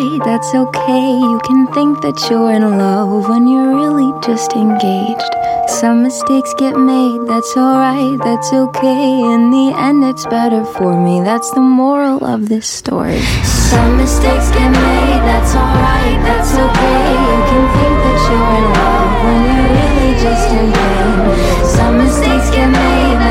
That's that's okay. You can think that you're in love when you're really just engaged. Some mistakes get made, that's alright, that's okay. In the end, it's better for me, that's the moral of this story. Some mistakes get made, that's alright, that's okay. You can think that you're in love when you're really just pain. Some mistakes get made,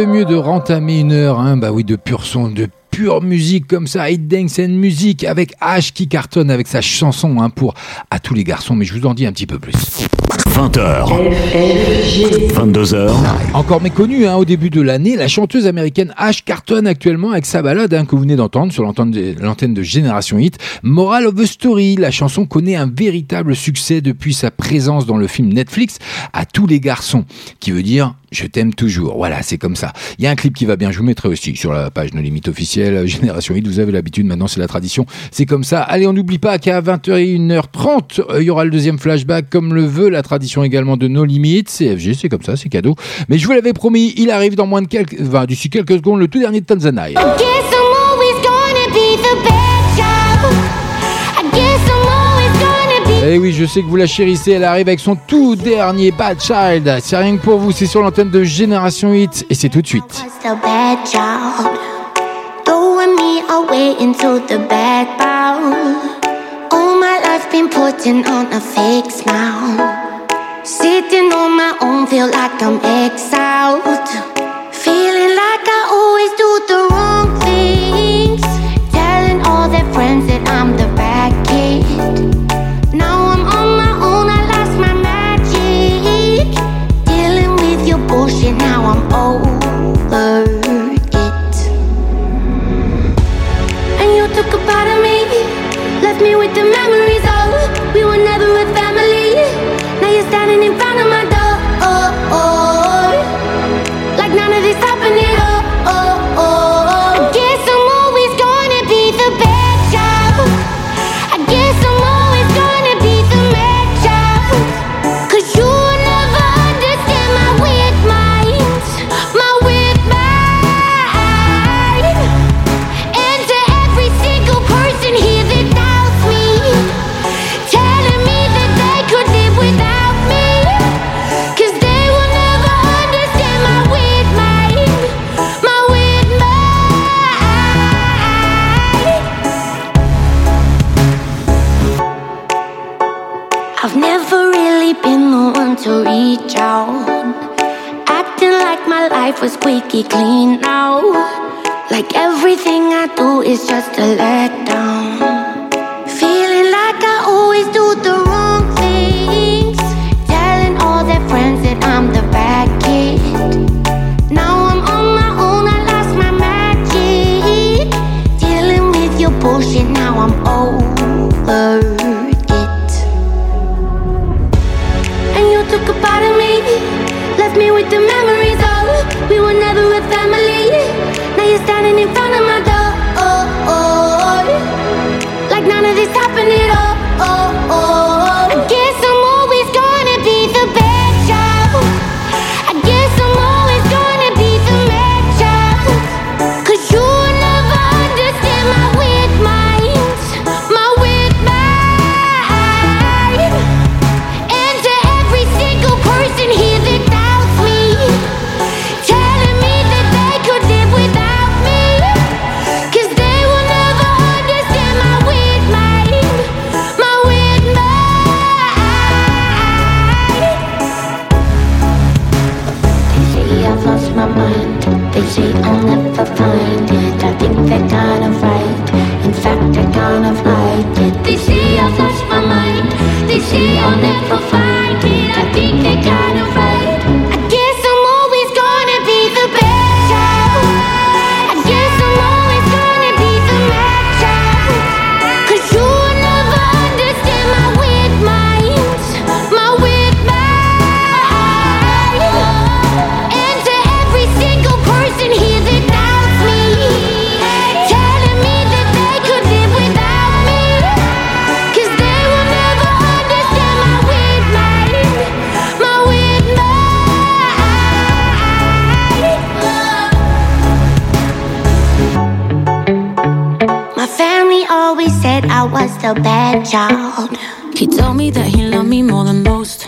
de mieux de rentamer une heure, hein bah oui, de pur son, de pure musique comme ça, Hit Dance and Music avec H qui cartonne avec sa chanson hein, pour à tous les garçons, mais je vous en dis un petit peu plus. 20h, 22h, Encore méconnue hein, au début de l'année, la chanteuse américaine Ash cartonne actuellement avec sa balade hein, que vous venez d'entendre sur l'antenne de, l'antenne de Génération Hit. Moral of the Story, la chanson connaît un véritable succès depuis sa présence dans le film Netflix à tous les garçons, qui veut dire je t'aime toujours. Voilà, c'est comme ça. Il y a un clip qui va bien, je vous mettrai aussi sur la page No Limite officielle euh, Génération Hit. Vous avez l'habitude, maintenant c'est la tradition. C'est comme ça. Allez, on n'oublie pas qu'à 21h30, euh, il y aura le deuxième flashback comme le veut la tradition également de No Limites. CFG, c'est comme ça, c'est cadeau. Mais je vous l'avais promis, il arrive dans moins de quelques, enfin, d'ici quelques secondes, le tout dernier de Tanzania. Be. Eh oui, je sais que vous la chérissez, elle arrive avec son tout dernier Bad Child. C'est rien que pour vous, c'est sur l'antenne de Génération Hit et c'est tout de suite. Sitting on my own, feel like I'm exiled. Feeling like I always do the wrong things. Telling all their friends that I'm I'm over I've never really been the one to reach out. Acting like my life was squeaky clean now. Like everything I do is just a letdown. Feeling like I always do the wrong things. Telling all their friends that I'm the bad kid. Now I'm on my own, I lost my magic. Dealing with your bullshit, now I'm over only for finding a The bad child. He told me that he loved me more than most.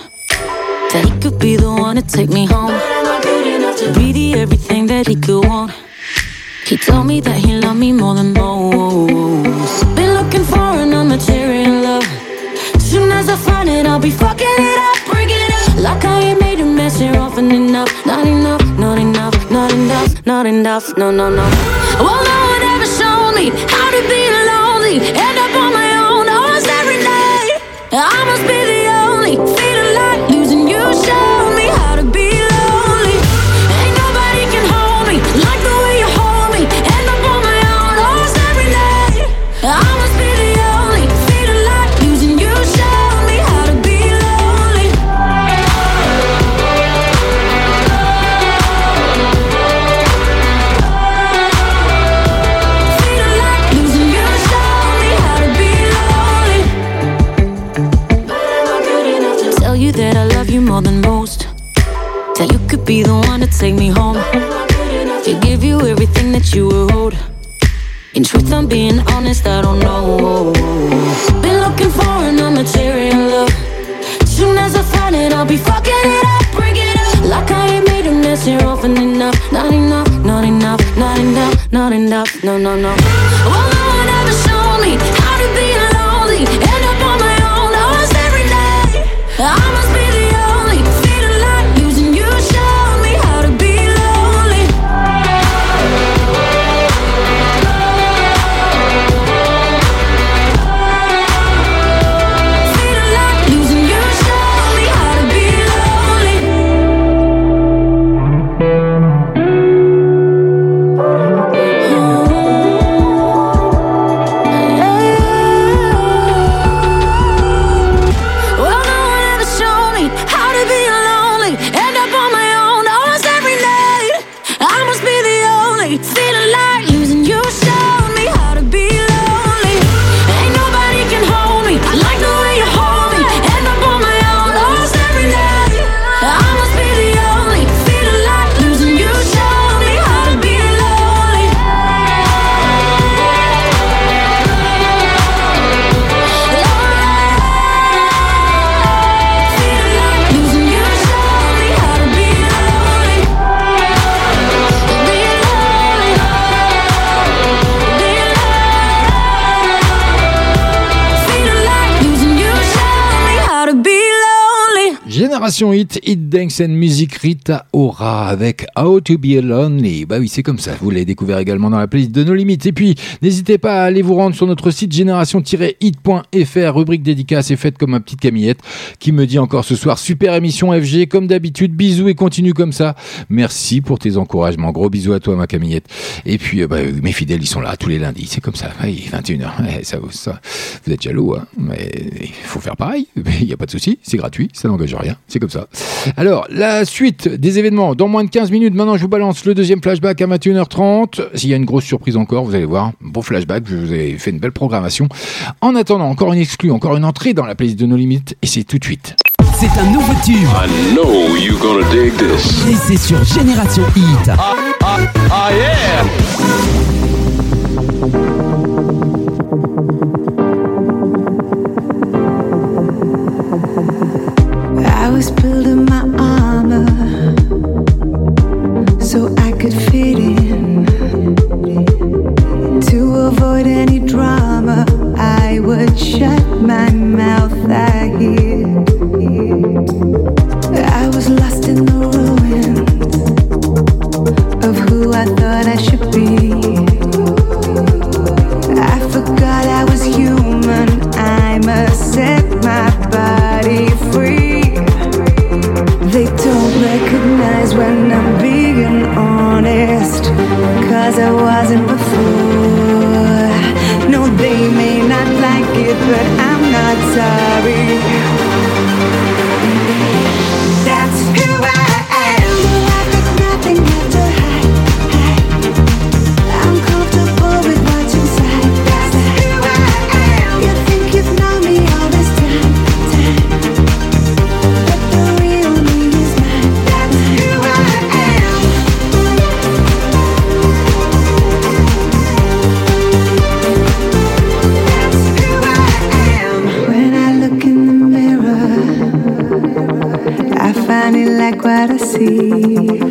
That he could be the one to take me home. But I'm not good enough To be the everything that he could want. He told me that he loved me more than most. Been looking for an material love. Soon as I find it, I'll be fucking it up, break it up. Like I ain't made a mess here often enough. Not enough, not enough, not enough, not enough, no, no, no. Well, no one ever showed me how to be lonely. That you owed. In truth, I'm being honest, I don't know. Been looking for an material love. Soon as I find it, I'll be fucking it up, break it up. Like I ain't made a mess here often enough. Not enough, not enough, not enough, not enough, no, no, no. No Génération Hit, Hit Dance and Music, Rita Ora avec How to Be Lonely. Bah oui, c'est comme ça. Vous l'avez découvert également dans la playlist de nos limites. Et puis, n'hésitez pas à aller vous rendre sur notre site génération-hit.fr, rubrique dédicace et faite comme ma petite Camillette qui me dit encore ce soir super émission FG comme d'habitude. Bisous et continue comme ça. Merci pour tes encouragements. Gros bisous à toi, ma Camillette. Et puis, euh, bah, mes fidèles, ils sont là tous les lundis. C'est comme ça. Oui, 21h. ça, ça, vous êtes jaloux, hein. Mais il faut faire pareil. Il n'y a pas de souci. C'est gratuit. Ça n'engage rien. C'est comme ça. Alors, la suite des événements dans moins de 15 minutes. Maintenant, je vous balance le deuxième flashback à 21h30. S'il y a une grosse surprise encore, vous allez voir. Bon flashback. Je vous ai fait une belle programmation. En attendant, encore une exclue, encore une entrée dans la playlist de nos limites. Et c'est tout de suite. C'est un nouveau tube. I know you gonna dig this. Et c'est sur Génération Hit. Ah, ah, ah yeah! Avoid any drama, I would shut my mouth. I hear. I'm see.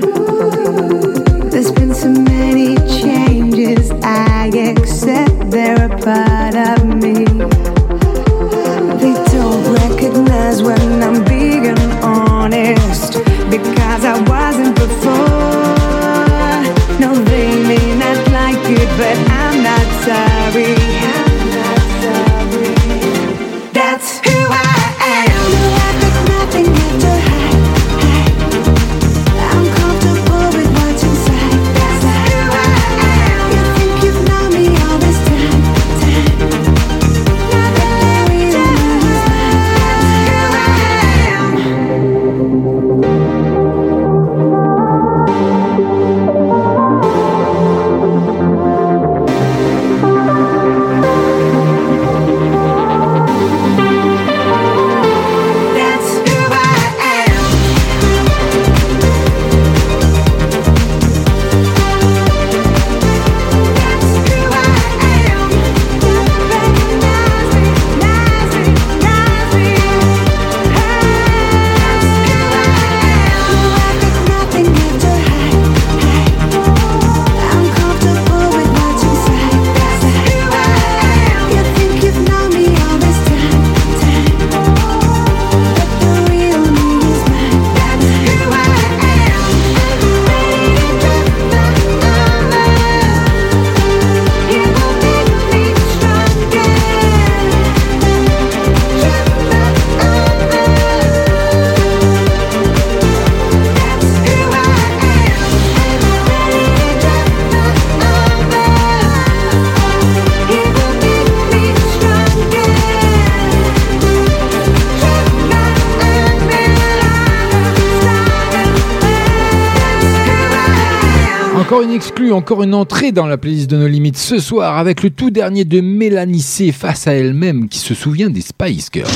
Encore une entrée dans la playlist de nos limites ce soir avec le tout dernier de Mélanie C face à elle-même qui se souvient des Spice Girls.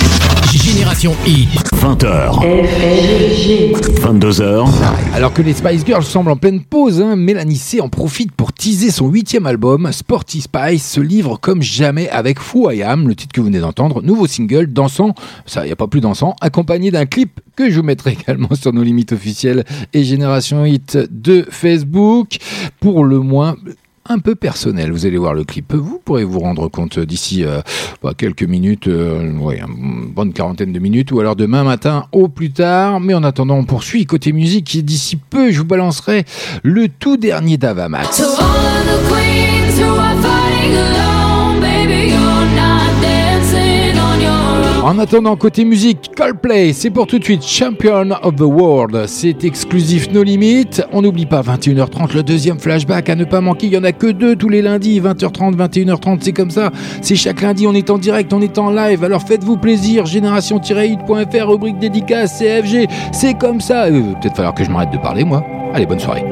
Génération Hit. 20h. 22h. Alors que les Spice Girls semblent en pleine pause, hein, Mélanie C en profite pour teaser son huitième album, Sporty Spice, se livre comme jamais avec Who I Am, le titre que vous venez d'entendre, nouveau single, dansant, ça y a pas plus dansant, accompagné d'un clip que je vous mettrai également sur nos limites officielles et Génération Hit de Facebook. Pour le moins un peu personnel. Vous allez voir le clip. Vous pourrez vous rendre compte d'ici euh, bah, quelques minutes, euh, une bonne quarantaine de minutes, ou alors demain matin au plus tard. Mais en attendant, on poursuit côté musique. Et d'ici peu, je vous balancerai le tout dernier d'Avamax. En attendant, côté musique, Coldplay, c'est pour tout de suite Champion of the World. C'est exclusif No limites. On n'oublie pas 21h30, le deuxième flashback à ne pas manquer. Il n'y en a que deux tous les lundis, 20h30, 21h30, c'est comme ça. C'est chaque lundi, on est en direct, on est en live. Alors faites-vous plaisir, génération-hit.fr, rubrique dédicace, CFG. C'est comme ça. Euh, peut-être falloir que je m'arrête de parler, moi. Allez, bonne soirée.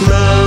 Krishna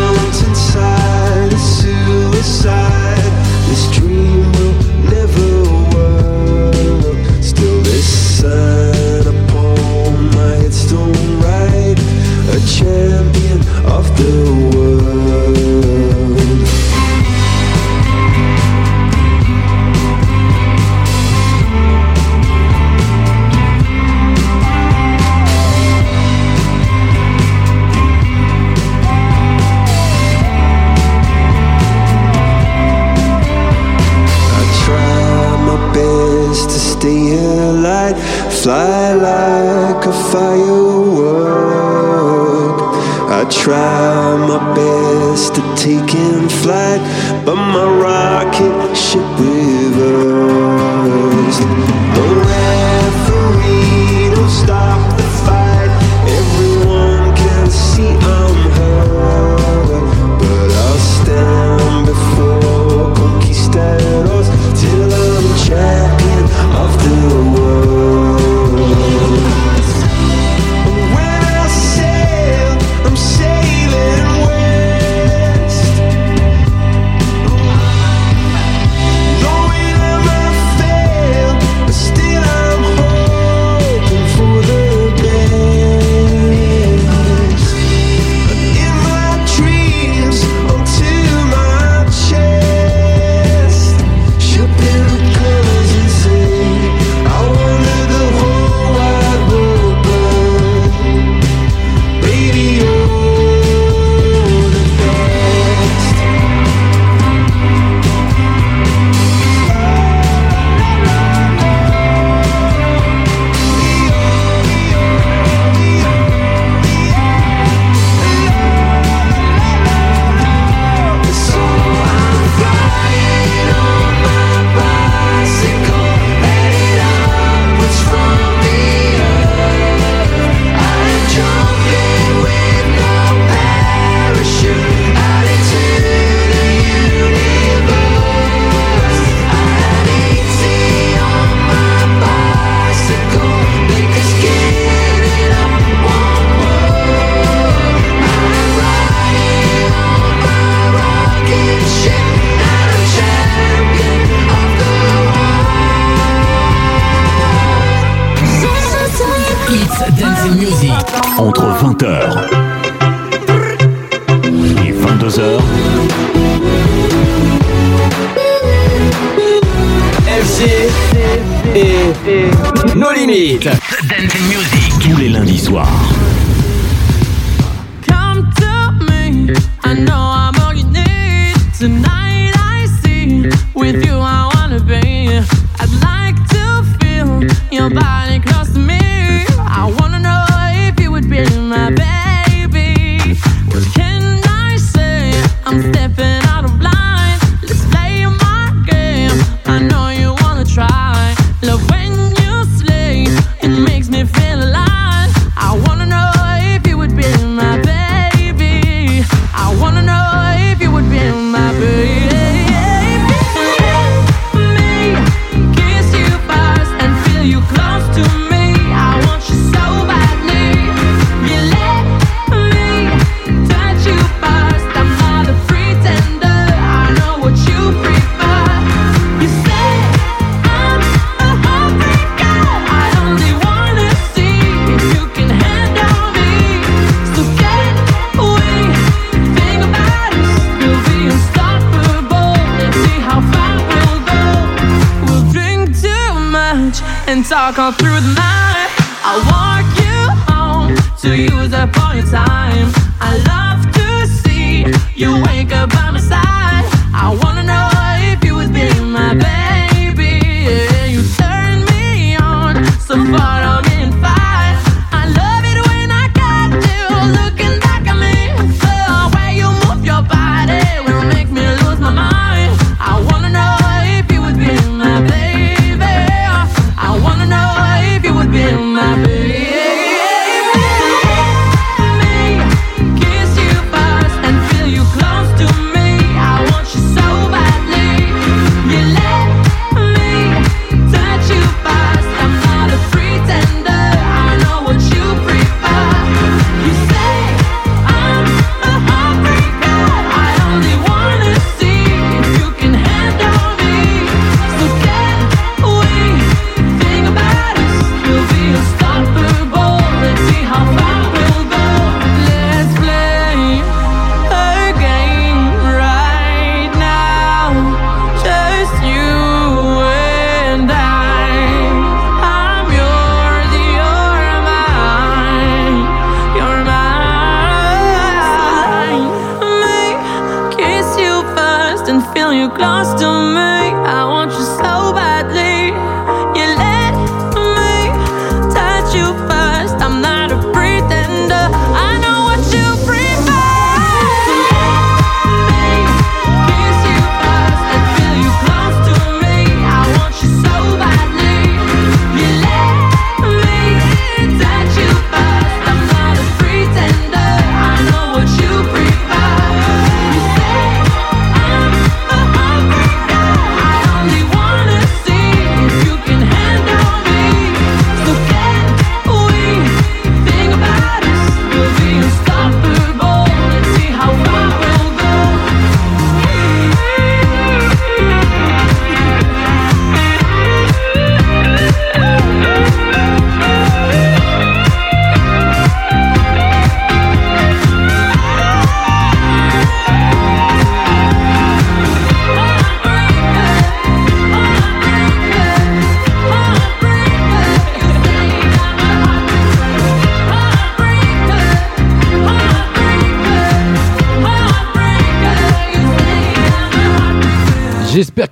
talk all through the night.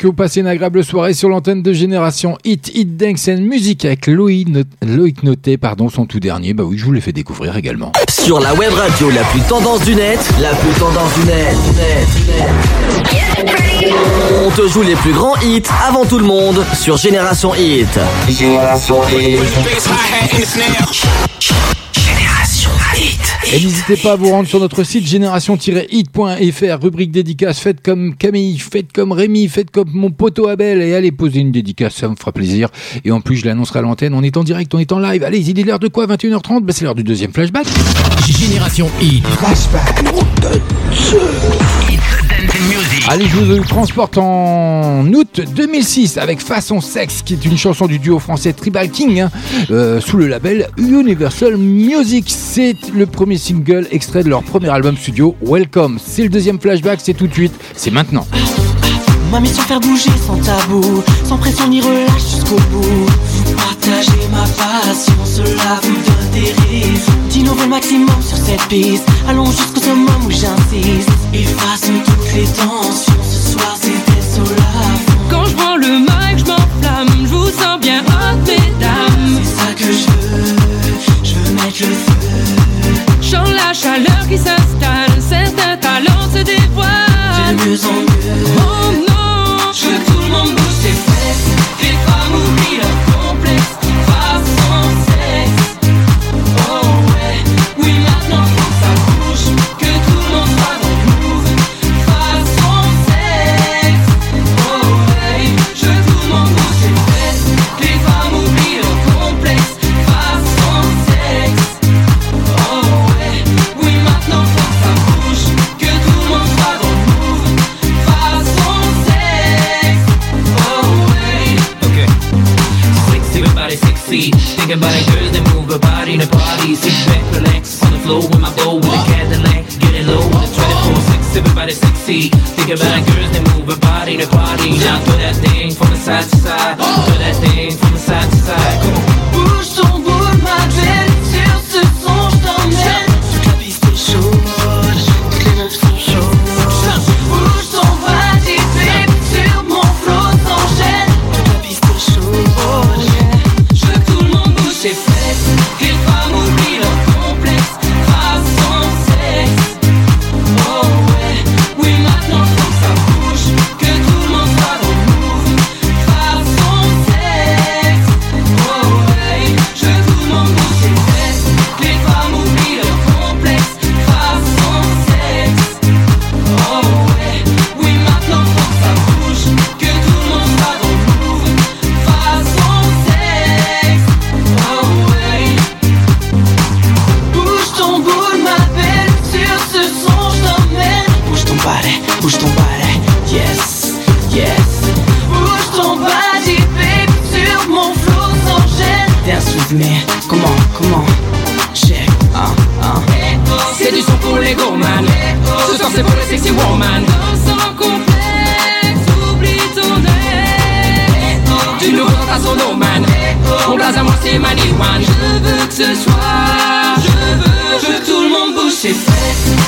Que vous passez une agréable soirée sur l'antenne de Génération Hit, Hit Dance and Music avec Loïc, Not- Loïc Noté, pardon, son tout dernier. Bah oui, je vous l'ai fait découvrir également. Sur la web radio la plus tendance du net, la plus tendance du net, du net. On te joue les plus grands hits avant tout le monde sur Génération Hit. Génération Hit. Et n'hésitez pas à vous rendre sur notre site génération-hit.fr, rubrique dédicace, faites comme Camille, faites comme Rémi, faites comme mon poteau Abel et allez poser une dédicace, ça me fera plaisir. Et en plus, je l'annoncerai à l'antenne, on est en direct, on est en live. Allez, il est l'heure de quoi? 21h30 bah, C'est l'heure du deuxième flashback. Génération Hit. Allez, je vous transporte en août 2006 avec Façon Sexe, qui est une chanson du duo français Tribal King, hein, euh, sous le label Universal Music. C'est le premier single extrait de leur premier album studio, Welcome. C'est le deuxième flashback, c'est tout de suite, c'est maintenant. Ma mission faire bouger sans tabou, sans pression ni relâche jusqu'au bout. Vous partagez ma passion, cela vous donne des raisons. D'innover le maximum sur cette piste, allons jusqu'au summum où j'insiste. Efface toutes les tensions, ce soir la fond. Quand je prends le mic, je m'enflamme, je vous sens bien hot, mesdames. C'est ça que je veux, je veux mettre le feu. Chant la chaleur qui s'installe, certains talents se dévoilent. De mieux en mieux. Thinking about it, girls that move her body in a party. Sit back, relax on the floor with my bow with a Cadillac. Getting low, try to pull sex, everybody sexy. Thinking about it, girls that move her body in a party. Now throw that thing from the side to side. Throw that thing from the side to side. Come on. Les gourmands. Ce soir c'est pour les sexy woman. Sans complexe, oublie ton ex. Du nouveau dans ta sono man. Mon blaze à moi c'est Maniwan. Je veux que ce soit, je veux, je veux que tout le monde bouge ses fesses.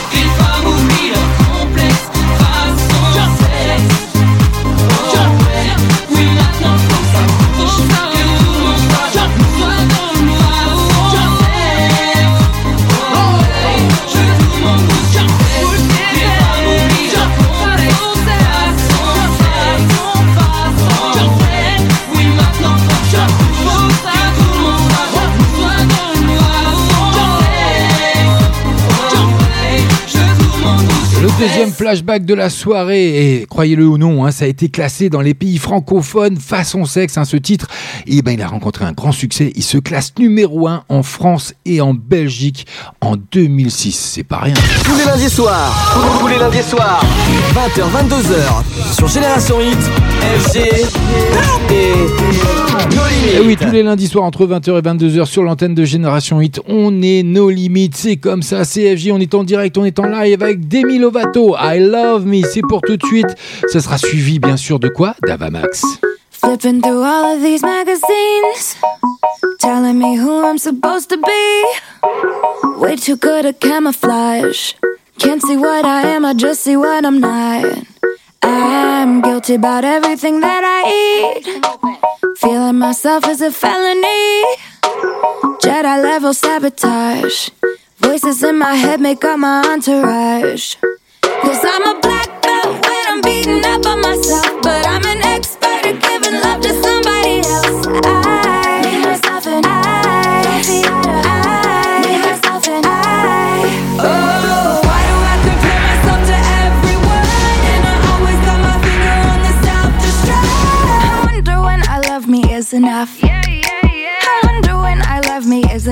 16e flashback de la soirée, et croyez-le ou non, hein, ça a été classé dans les pays francophones façon sexe, hein, ce titre. Et ben, il a rencontré un grand succès. Il se classe numéro 1 en France et en Belgique en 2006. C'est pas rien. Tous les lundis soirs, tous les lundis soirs, 20h, 22h, sur Génération Hit et Limites. oui, tous les lundis soirs entre 20h et 22h sur l'antenne de Génération Hit, on est nos limites, c'est comme ça, CFJ, on est en direct, on est en live avec Demi Lovato, I Love Me, c'est pour tout de suite. Ça sera suivi bien sûr de quoi? D'Avamax. Flipping through all of these magazines, telling me who I'm supposed to be. Way too good at camouflage. Can't see what I am, I just see what I'm not. I'm guilty about everything that I eat. Feeling myself is a felony. Jedi level sabotage. Voices in my head make up my entourage. Cause I'm a black belt when I'm beating up on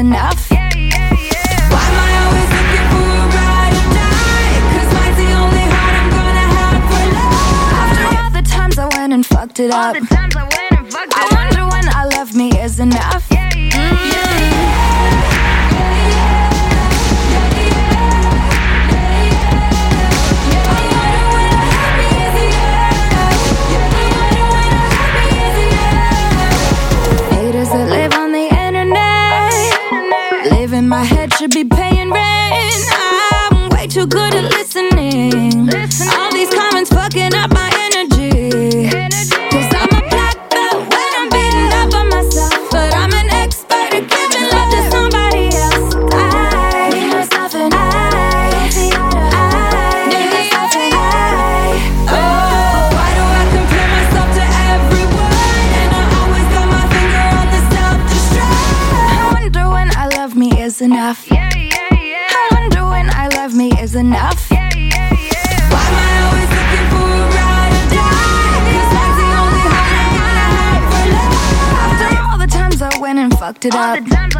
enough. Yeah, yeah, yeah. Why am I always looking for a ride or die? 'Cause mine's the only heart I'm gonna have for love. After all the times I went and fucked it up. I wonder when I love me is enough. Should be it up.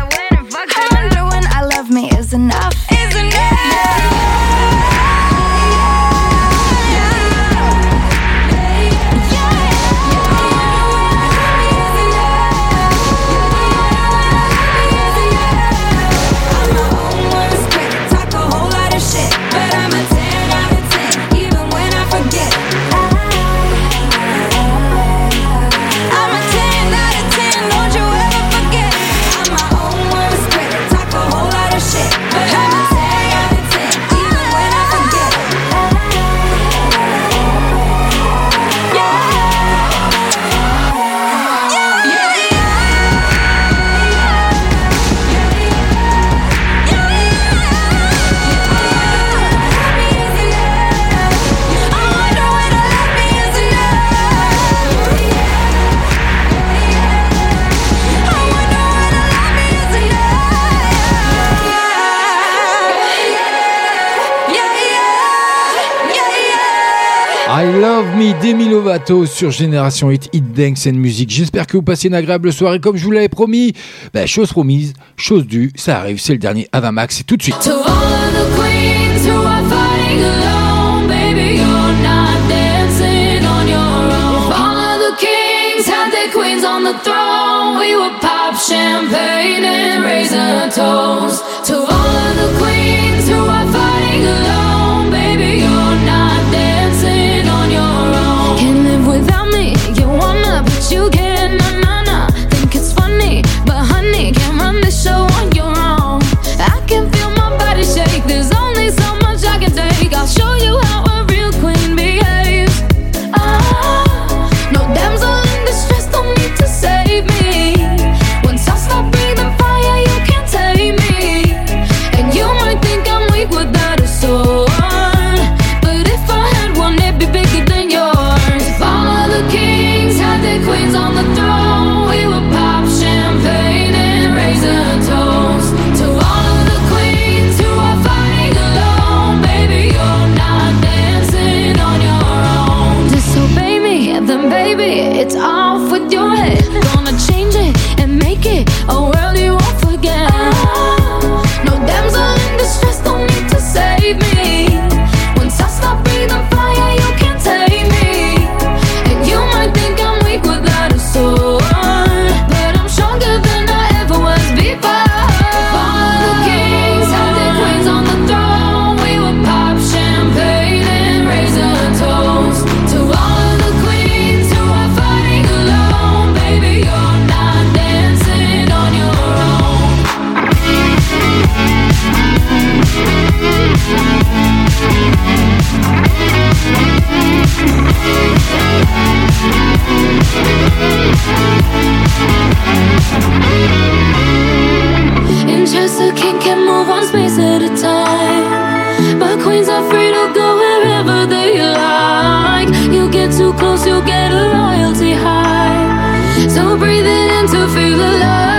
Me Demi Lovato sur Génération Hit, Hit Dance and Music. J'espère que vous passez une agréable soirée comme je vous l'avais promis. Ben, chose promise, chose due, ça arrive, c'est le dernier Avamax, c'est tout de suite. Champagne and raise a toast. To all of the queens too close, you'll get a royalty high. So breathe it in to feel alive.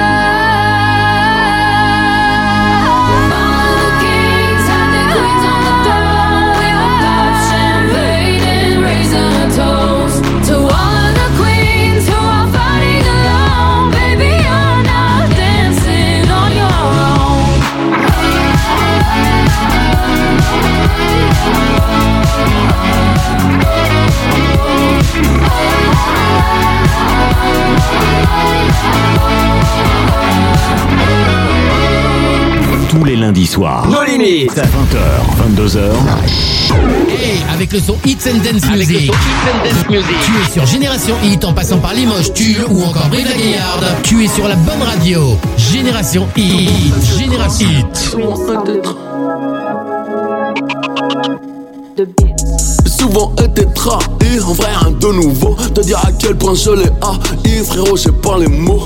Lundis soirs. Nos limites. 20h, 22h. Hey, avec le son Hits and Dance Music. Tu es sur Génération Hit en passant par Limoges, Tulle ou encore Brive la Gaillarde. Tu es sur la bonne radio. Génération Hit. Génération Hit. souvent été trahi, en vrai rien de nouveau Te dire à quel point je l'ai haï, frérot j'ai pas les mots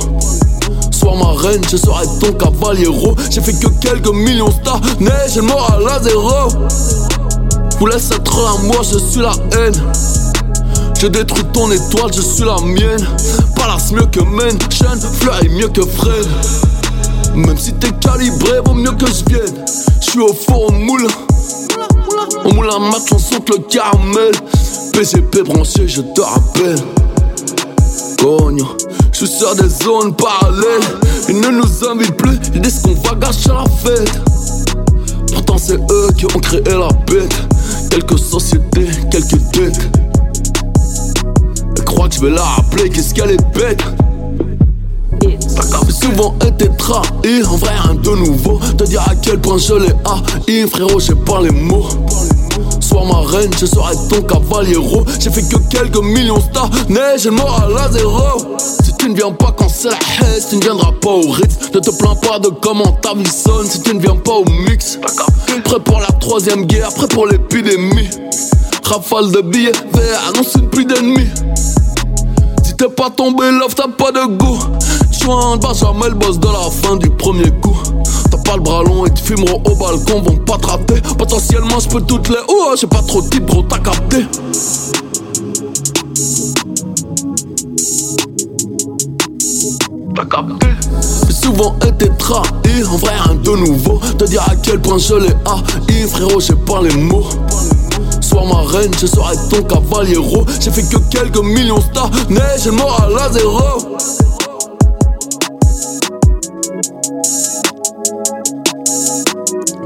Ma reine, je serai ton cavaliero. J'ai fait que quelques millions stars, mais j'ai le moral à zéro. Vous laisse être à moi, je suis la haine. Je détruis ton étoile, je suis la mienne. Palace mieux que Mansion, Fleury mieux que Fred Même si t'es calibré, vaut mieux que je vienne. Je suis au four au moulin. On moule un match, on saute le caramel. PGP branché, je te rappelle. Cogno, je sur des zones parallèles. Ils ne nous invitent plus, ils disent qu'on va gâcher la fête. Pourtant, c'est eux qui ont créé la bête. Quelques sociétés, quelques dettes. Elle croit que je vais la rappeler, qu'est-ce qu'elle est bête. J'ai souvent été trahi, en vrai rien de nouveau Te dire à quel point je l'ai haï, frérot j'ai pas les mots Ma reine, je serai ton cavaliero. J'ai fait que quelques millions stars, mais j'ai le moral à zéro. Si tu ne viens pas quand c'est la haisse, tu ne viendras pas au Ritz Ne te plains pas de comment ta vie sonne. Si tu ne viens pas au mix Prêt pour la troisième guerre, prêt pour l'épidémie. Rafale de billets verts, annonce une pluie d'ennemis. Si t'es pas tombé, love, t'as pas de goût Joint, Benjamin, le boss de la fin du premier coup. T'as pas le bras long et tu fumeront au balcon, vont pas te rater. Potentiellement, je peux toutes les. Oh, j'ai pas trop de type, gros, t'as capté. T'as capté. Souvent été trahi, en vrai rien de nouveau. Te dire à quel point je l'ai haï, frérot, j'ai pas les mots. Sois ma reine, je serai ton cavaliero. J'ai fait que quelques millions stars, mais j'ai le moral à zéro.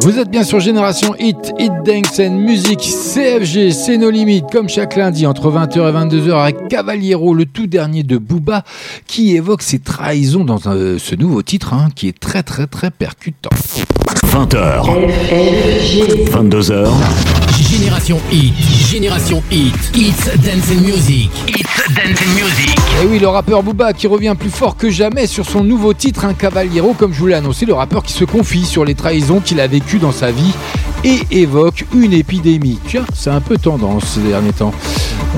Vous êtes bien sur Génération Hit, Hit Dance and Music, CFG, c'est nos limites, comme chaque lundi entre 20h et 22h avec Cavaliero, le tout dernier de Booba, qui évoque ses trahisons dans un- ce nouveau titre, hein, qui est très très très percutant. 20h, 22h, Génération Hit, Génération Hit, Hits Dance and Music, Hits Dance and Music. Et oui, le rappeur Booba qui revient plus fort que jamais sur son nouveau titre, un Cavaliero, comme je vous l'ai annoncé, le rappeur qui se confie sur les trahisons qu'il a vécues dans sa vie et évoque une épidémie. Tiens, c'est un peu tendance ces derniers temps.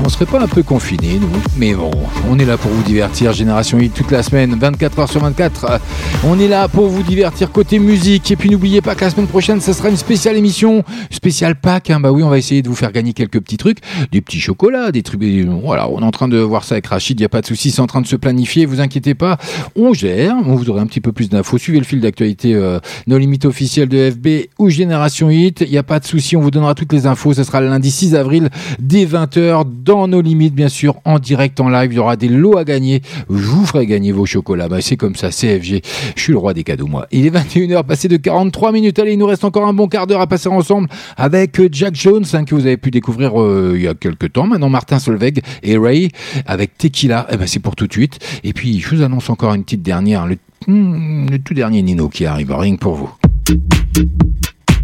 On serait pas un peu confinés, nous Mais bon, on est là pour vous divertir, Génération Hit toute la semaine, 24 heures sur 24. Euh, On est là pour vous divertir côté musique. Et puis n'oubliez pas que la semaine prochaine, ça sera une spéciale émission, spéciale Pâques. hein. Bah oui, on va essayer de vous faire gagner quelques petits trucs, des petits chocolats, des trucs. Voilà, on est en train de voir ça avec Rachid, il n'y a pas de souci, c'est en train de se planifier, vous inquiétez pas. On gère, on vous aurez un petit peu plus d'infos. Suivez le fil d'actualité, euh, nos limites officielles de FB ou Génération Hit. Il n'y a pas de souci, on vous donnera toutes les infos. Ce sera lundi 6 avril dès 20h dans nos limites, bien sûr, en direct, en live. Il y aura des lots à gagner. Vous ferai gagner vos chocolats. Bah, c'est comme ça, CFG. Je suis le roi des cadeaux, moi. Il est 21h, passé de 43 minutes. Allez, il nous reste encore un bon quart d'heure à passer ensemble avec Jack Jones, hein, que vous avez pu découvrir euh, il y a quelques temps. Maintenant, Martin Solveig et Ray avec Tequila. Eh ben, c'est pour tout de suite. Et puis, je vous annonce encore une petite dernière. Le, hmm, tout dernier Nino qui arrive. Rien que pour vous.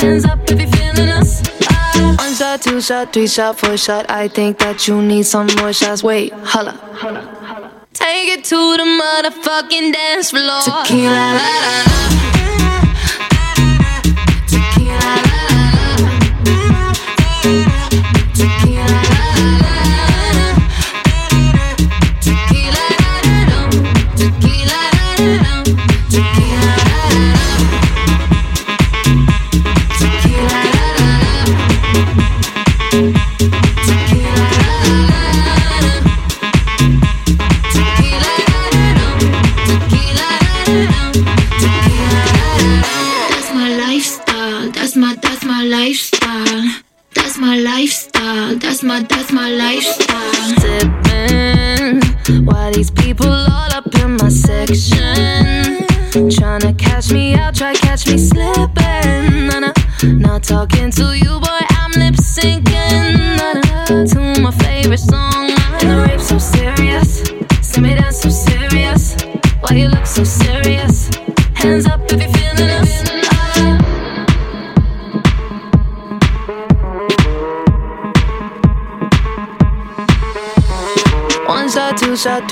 See me dance so serious. Why you look so serious? Hands up if you're feeling us. Ah. One shot, two shot, three shot, four shot. I think that you need some more shots. Wait, holla. holla, holla. Take it to the motherfucking dance floor. Tequila, la, la, la.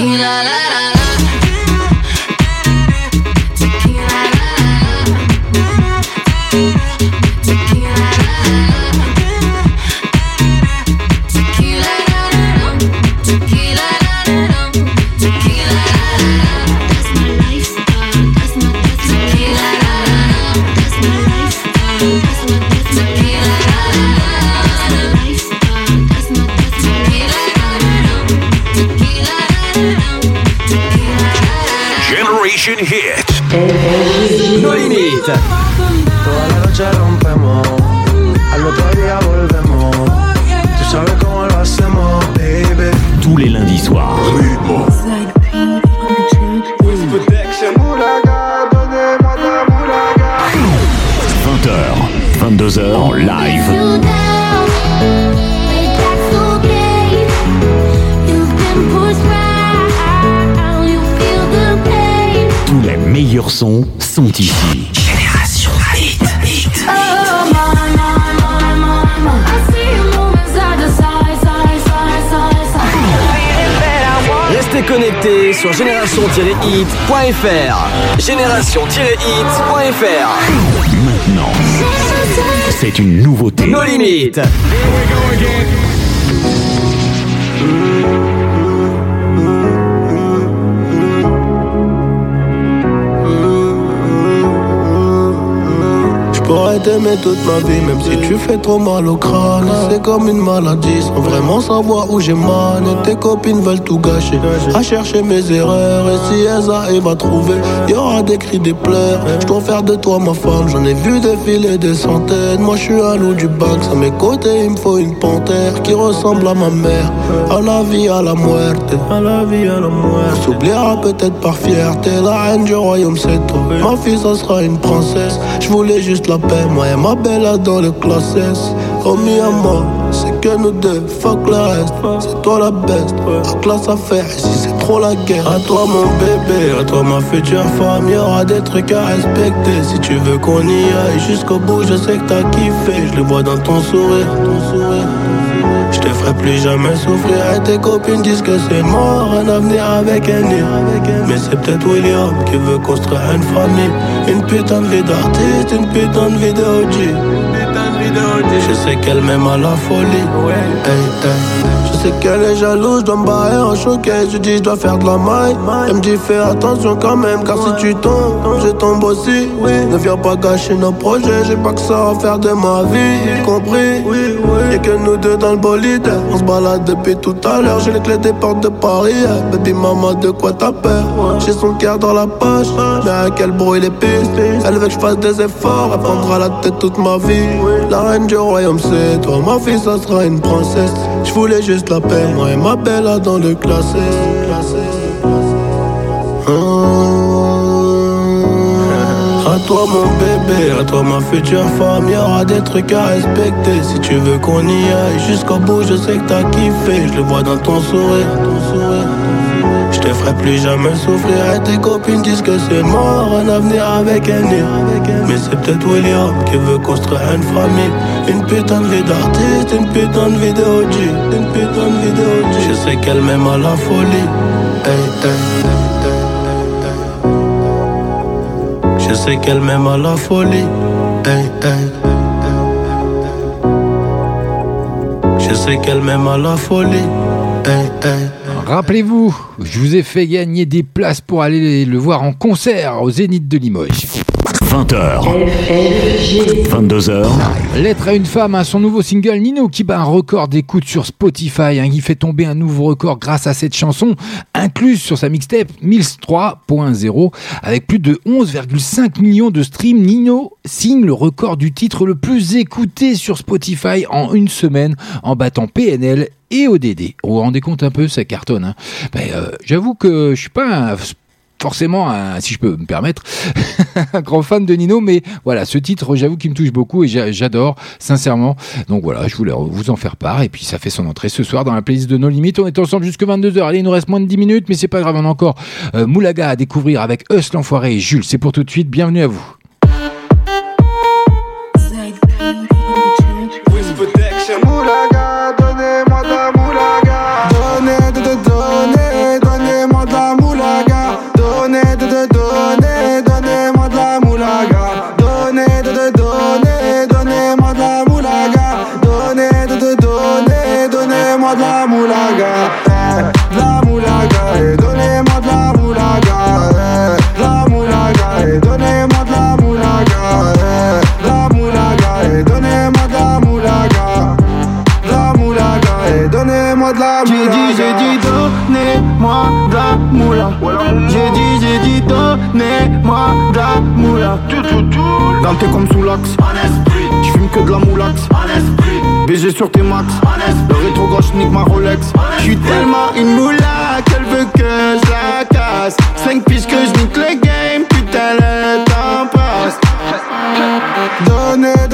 Floor. Tequila, la, la, la. No limites. Toda la noche rompemos, al otro día volvemos. Tú sabes cómo lo hacemos, baby. Tous les lundis soirs. 20h, 22h en live. Tous les meilleurs sons sont ici. Restez connectés sur génération-hit.fr. Génération-hit.fr. Maintenant, c'est une nouveauté. No limites. T'aimer toute ma vie, même si tu fais trop mal au crâne. C'est comme une maladie, sans vraiment savoir où j'ai mal. Et tes copines veulent tout gâcher, à chercher mes erreurs. Et si elles arrivent à trouver, y aura des cris, des pleurs. J'dois faire de toi ma femme, j'en ai vu défiler des centaines. Moi je suis un loup du bac, à mes côtés il me faut une panthère qui ressemble à ma mère. À la vie, à la muerte, à la vie, à la muerte. On s'oubliera peut-être par fierté, la reine du royaume c'est toi. Ma fille ça sera une princesse, je voulais juste la paix, moi et ma belle dans le classe S. Oh mi amor, c'est que nous deux, fuck le reste. C'est toi la best, la classe à faire ici c'est trop la guerre. À toi mon bébé, à toi ma future femme, y aura des trucs à respecter. Si tu veux qu'on y aille jusqu'au bout, je sais que t'as kiffé, je le vois dans ton sourire. Ton sourire. Plus jamais souffrir et tes copines disent que c'est mort. Un avenir avec un nid. Mais c'est peut-être William qui veut construire une famille. Une putain de vie d'artiste, une putain de vie de OG Je sais qu'elle m'aime à la folie. Hey, hey. Sais qu'elle est jalouse, je dois me barrer en choquet Je dis je dois faire de la maille. Elle me dit fais attention quand même Car si tu tombes, je tombe aussi. Ne viens pas gâcher nos projets J'ai pas que ça à faire de ma vie. Compris Y'a que nous deux dans le bolide. On se balade depuis tout à l'heure J'ai les clés des portes de Paris. Baby maman de quoi t'as peur? J'ai son cœur dans la poche Mais à quel bruit les pistes? Elle veut que je fasse des efforts Elle prendra la tête toute ma vie. La reine du royaume c'est toi Ma fille ça sera une princesse. Je voulais juste la Moi et ma belle là dans le classé À toi mon bébé, à toi ma future femme, y aura des trucs à respecter. Si tu veux qu'on y aille jusqu'au bout, je sais que t'as kiffé, je le vois dans ton sourire. Je te ferai plus jamais souffrir et tes copines disent que c'est mort, un avenir avec un nid. Mais c'est peut-être William qui veut construire une famille. Une putain de vie d'artiste, une putain de vie de OG, une putain de vie de. Je sais qu'elle m'aime à la folie. Je sais qu'elle m'aime à la folie. Je sais qu'elle m'aime à la folie. Rappelez-vous, je vous ai fait gagner des places pour aller le voir en concert au Zénith de Limoges. 20h, 22h, Lettre à une femme, hein, son nouveau single Nino qui bat un record d'écoute sur Spotify, hein, qui fait tomber un nouveau record grâce à cette chanson incluse sur sa mixtape Mills 3.0 avec plus de 11,5 millions de streams. Nino signe le record du titre le plus écouté sur Spotify en une semaine en battant PNL et ODD. Vous vous rendez compte un peu, ça cartonne. hein. Ben, euh, J'avoue que je suis pas un forcément, un- si je peux me permettre, un grand fan de Nino, mais voilà, ce titre, j'avoue qu'il me touche beaucoup et j'a- j'adore, sincèrement. Donc voilà, je voulais vous en faire part, et puis ça fait son entrée ce soir dans la playlist de No Limites. On est ensemble jusque 22h. Allez, il nous reste moins de 10 minutes, mais c'est pas grave, on a encore euh, Moulaga à découvrir avec Us l'Enfoiré et Jules. C'est pour tout de suite, bienvenue à vous. Donnez-moi de la moula. T'es comme sous l'axe. Tu fumes que de la moulax. BG sur tes max. Le rétro gauche nique ma Rolex. J'suis tellement une moula qu'elle veut que je la casse. 5 piges que je nique le game, putain le temps passe. Donnez,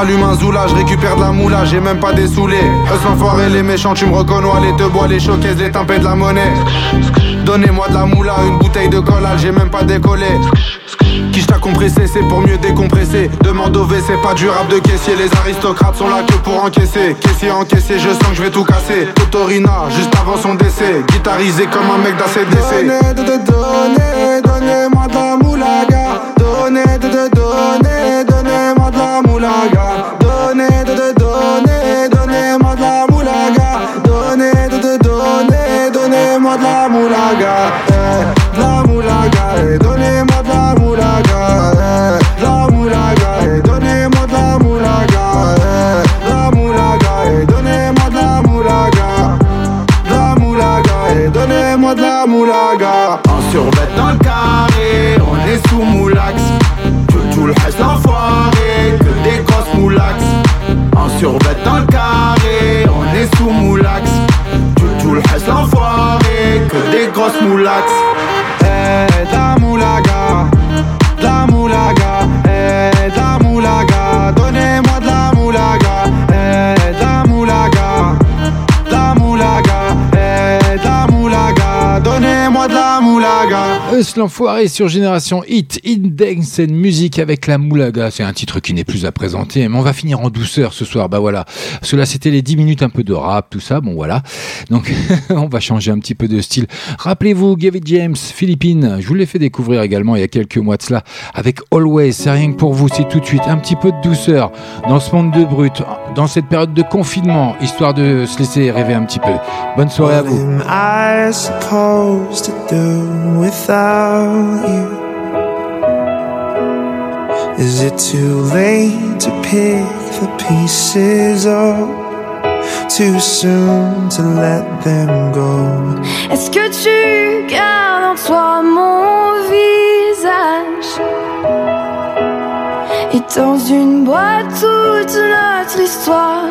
rallume un zoula, je récupère de la moula, j'ai même pas des saoulés. Eux s'enfoirés, les méchants, tu me reconnais, les te bois, les choquaises, les tempêtes de la monnaie. Donnez-moi de la moula, une bouteille de collal, j'ai même pas décollé. Qui t'a compressé, c'est pour mieux décompresser. Demande au V, c'est pas du rap de caissier. Les aristocrates sont là que pour encaisser. Caissier encaissé, je sens que je vais tout casser. Totorina, juste avant son décès. Guitarisé comme un mec d'ACDC. Donnez, de, donnez, donnez-moi de la moulaga. Donnez, de, de, donnez, donnez-moi de la moulaga. Donnez, de, de, donnez, donnez-moi de la moulaga. Donnez, de, de, donnez, donnez-moi de la moulaga. Eh, de la moulaga, eh, carré, on est sous moulax. Tout, tout le reste l'enfoiré, que des grosses moulax. En survêt dans le carré, on est sous moulax. Tout, tout le reste l'enfoiré, que des grosses moulax. Eh, Eus l'enfoiré sur Génération Hit, Index and Music avec la Moulaga. C'est un titre qui n'est plus à présenter, mais on va finir en douceur ce soir. Bah voilà. Parce que là, c'était les 10 minutes un peu de rap, tout ça. Bon voilà. Donc, on va changer un petit peu de style. Rappelez-vous, Gavin James, Philippines. Je vous l'ai fait découvrir également il y a quelques mois de cela avec Always. C'est rien que pour vous. C'est tout de suite un petit peu de douceur dans ce monde de brut, dans cette période de confinement, histoire de se laisser rêver un petit peu. Bonne soirée à vous. Is it too late to pick the pieces up? Too soon to let them go? Est-ce que tu gardes en toi mon visage? Et dans une boîte toute notre histoire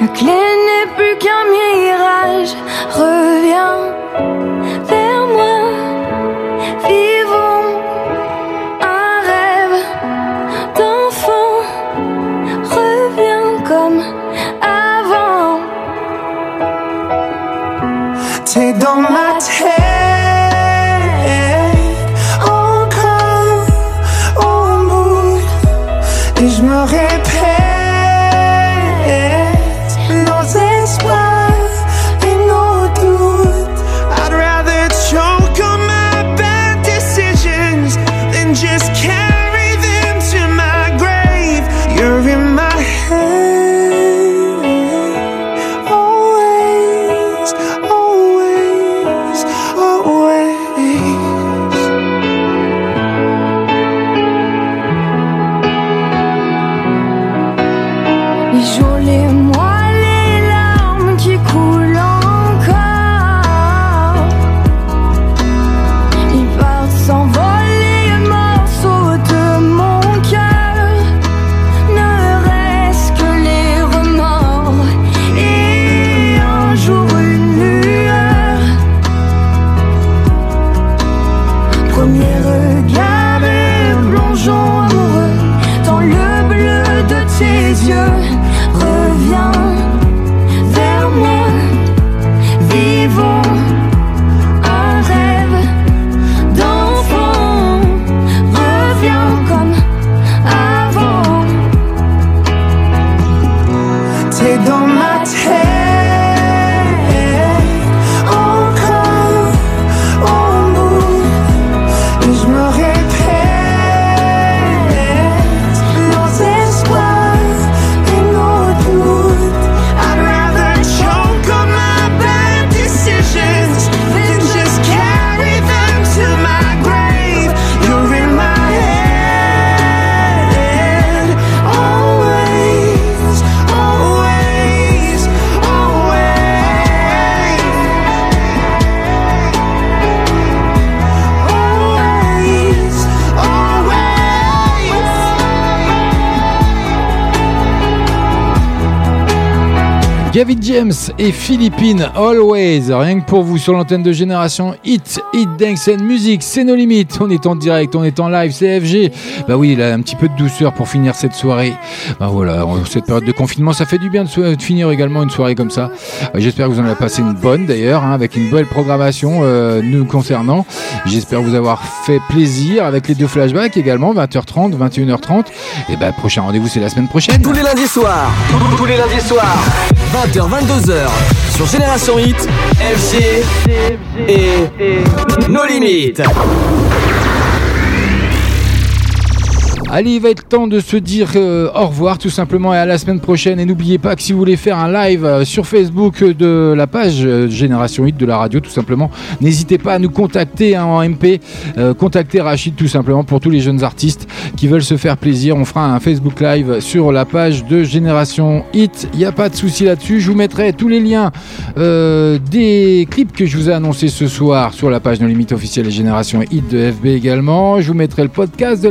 Le clé n'est plus qu'un mirage Reviens T'es dans ma tête encore au bout et je me répète Et Philippine Always, rien que pour vous sur l'antenne de Génération Hit, Hit Dance and Music, c'est nos limites. On est en direct, on est en live, CFG. Bah oui, a un petit peu de douceur pour finir cette soirée. Bah voilà, cette période de confinement, ça fait du bien de, de finir également une soirée comme ça. Euh, J'espère que vous en avez passé une bonne d'ailleurs, hein, avec une belle programmation euh, nous concernant. J'espère vous avoir fait plaisir avec les deux flashbacks également, 20h30, 21h30. Et bah prochain rendez-vous c'est la semaine prochaine. Tous les lundis soirs, tous les lundis soirs, 20h, 22h, sur Génération Hit, FG et nos limites. Allez, il va être temps de se dire euh, au revoir tout simplement et à la semaine prochaine. Et n'oubliez pas que si vous voulez faire un live euh, sur Facebook de la page euh, Génération 8 de la radio, tout simplement, n'hésitez pas à nous contacter hein, en MP. Contactez Rachid tout simplement pour tous les jeunes artistes qui veulent se faire plaisir. On fera un Facebook Live sur la page de Génération Hit. Il n'y a pas de souci là-dessus. Je vous mettrai tous les liens euh, des clips que je vous ai annoncés ce soir sur la page de limite officielle et Génération Hit de FB également. Je vous mettrai le podcast de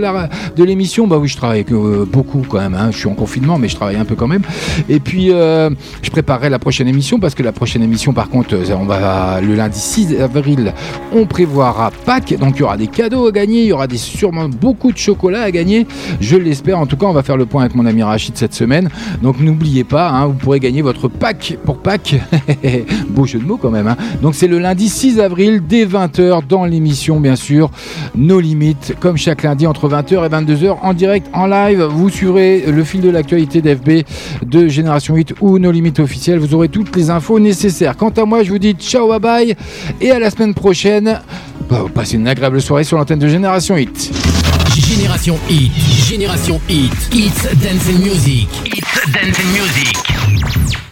de l'émission. Bah oui, je travaille euh, beaucoup quand même. hein. Je suis en confinement, mais je travaille un peu quand même. Et puis, euh, je préparerai la prochaine émission parce que la prochaine émission, par contre, euh, on va le lundi 6 avril, on prévoira Pâques. Donc, il y aura des cadeaux à gagner. Il y aura sûrement beaucoup de chocolat à gagner. Je l'espère. En tout cas, on va faire le point avec mon ami Rachid cette semaine. Donc, n'oubliez pas, hein, vous pourrez gagner votre Pâques pour Pâques. Beau jeu de mots quand même. hein. Donc, c'est le lundi 6 avril dès 20h dans l'émission, bien sûr. Nos limites, comme chaque lundi entre 20h et 22h en direct, en live. Vous suivrez le fil de l'actualité d'FB de Génération 8 ou nos limites officielles. Vous aurez toutes les infos nécessaires. Quant à moi, je vous dis ciao, bye bye et à la semaine prochaine. Bah, passez une agréable soirée sur l'antenne de Génération 8. Génération Hit, Génération Hit, Hits Dance and Music, Hits Dance and Music.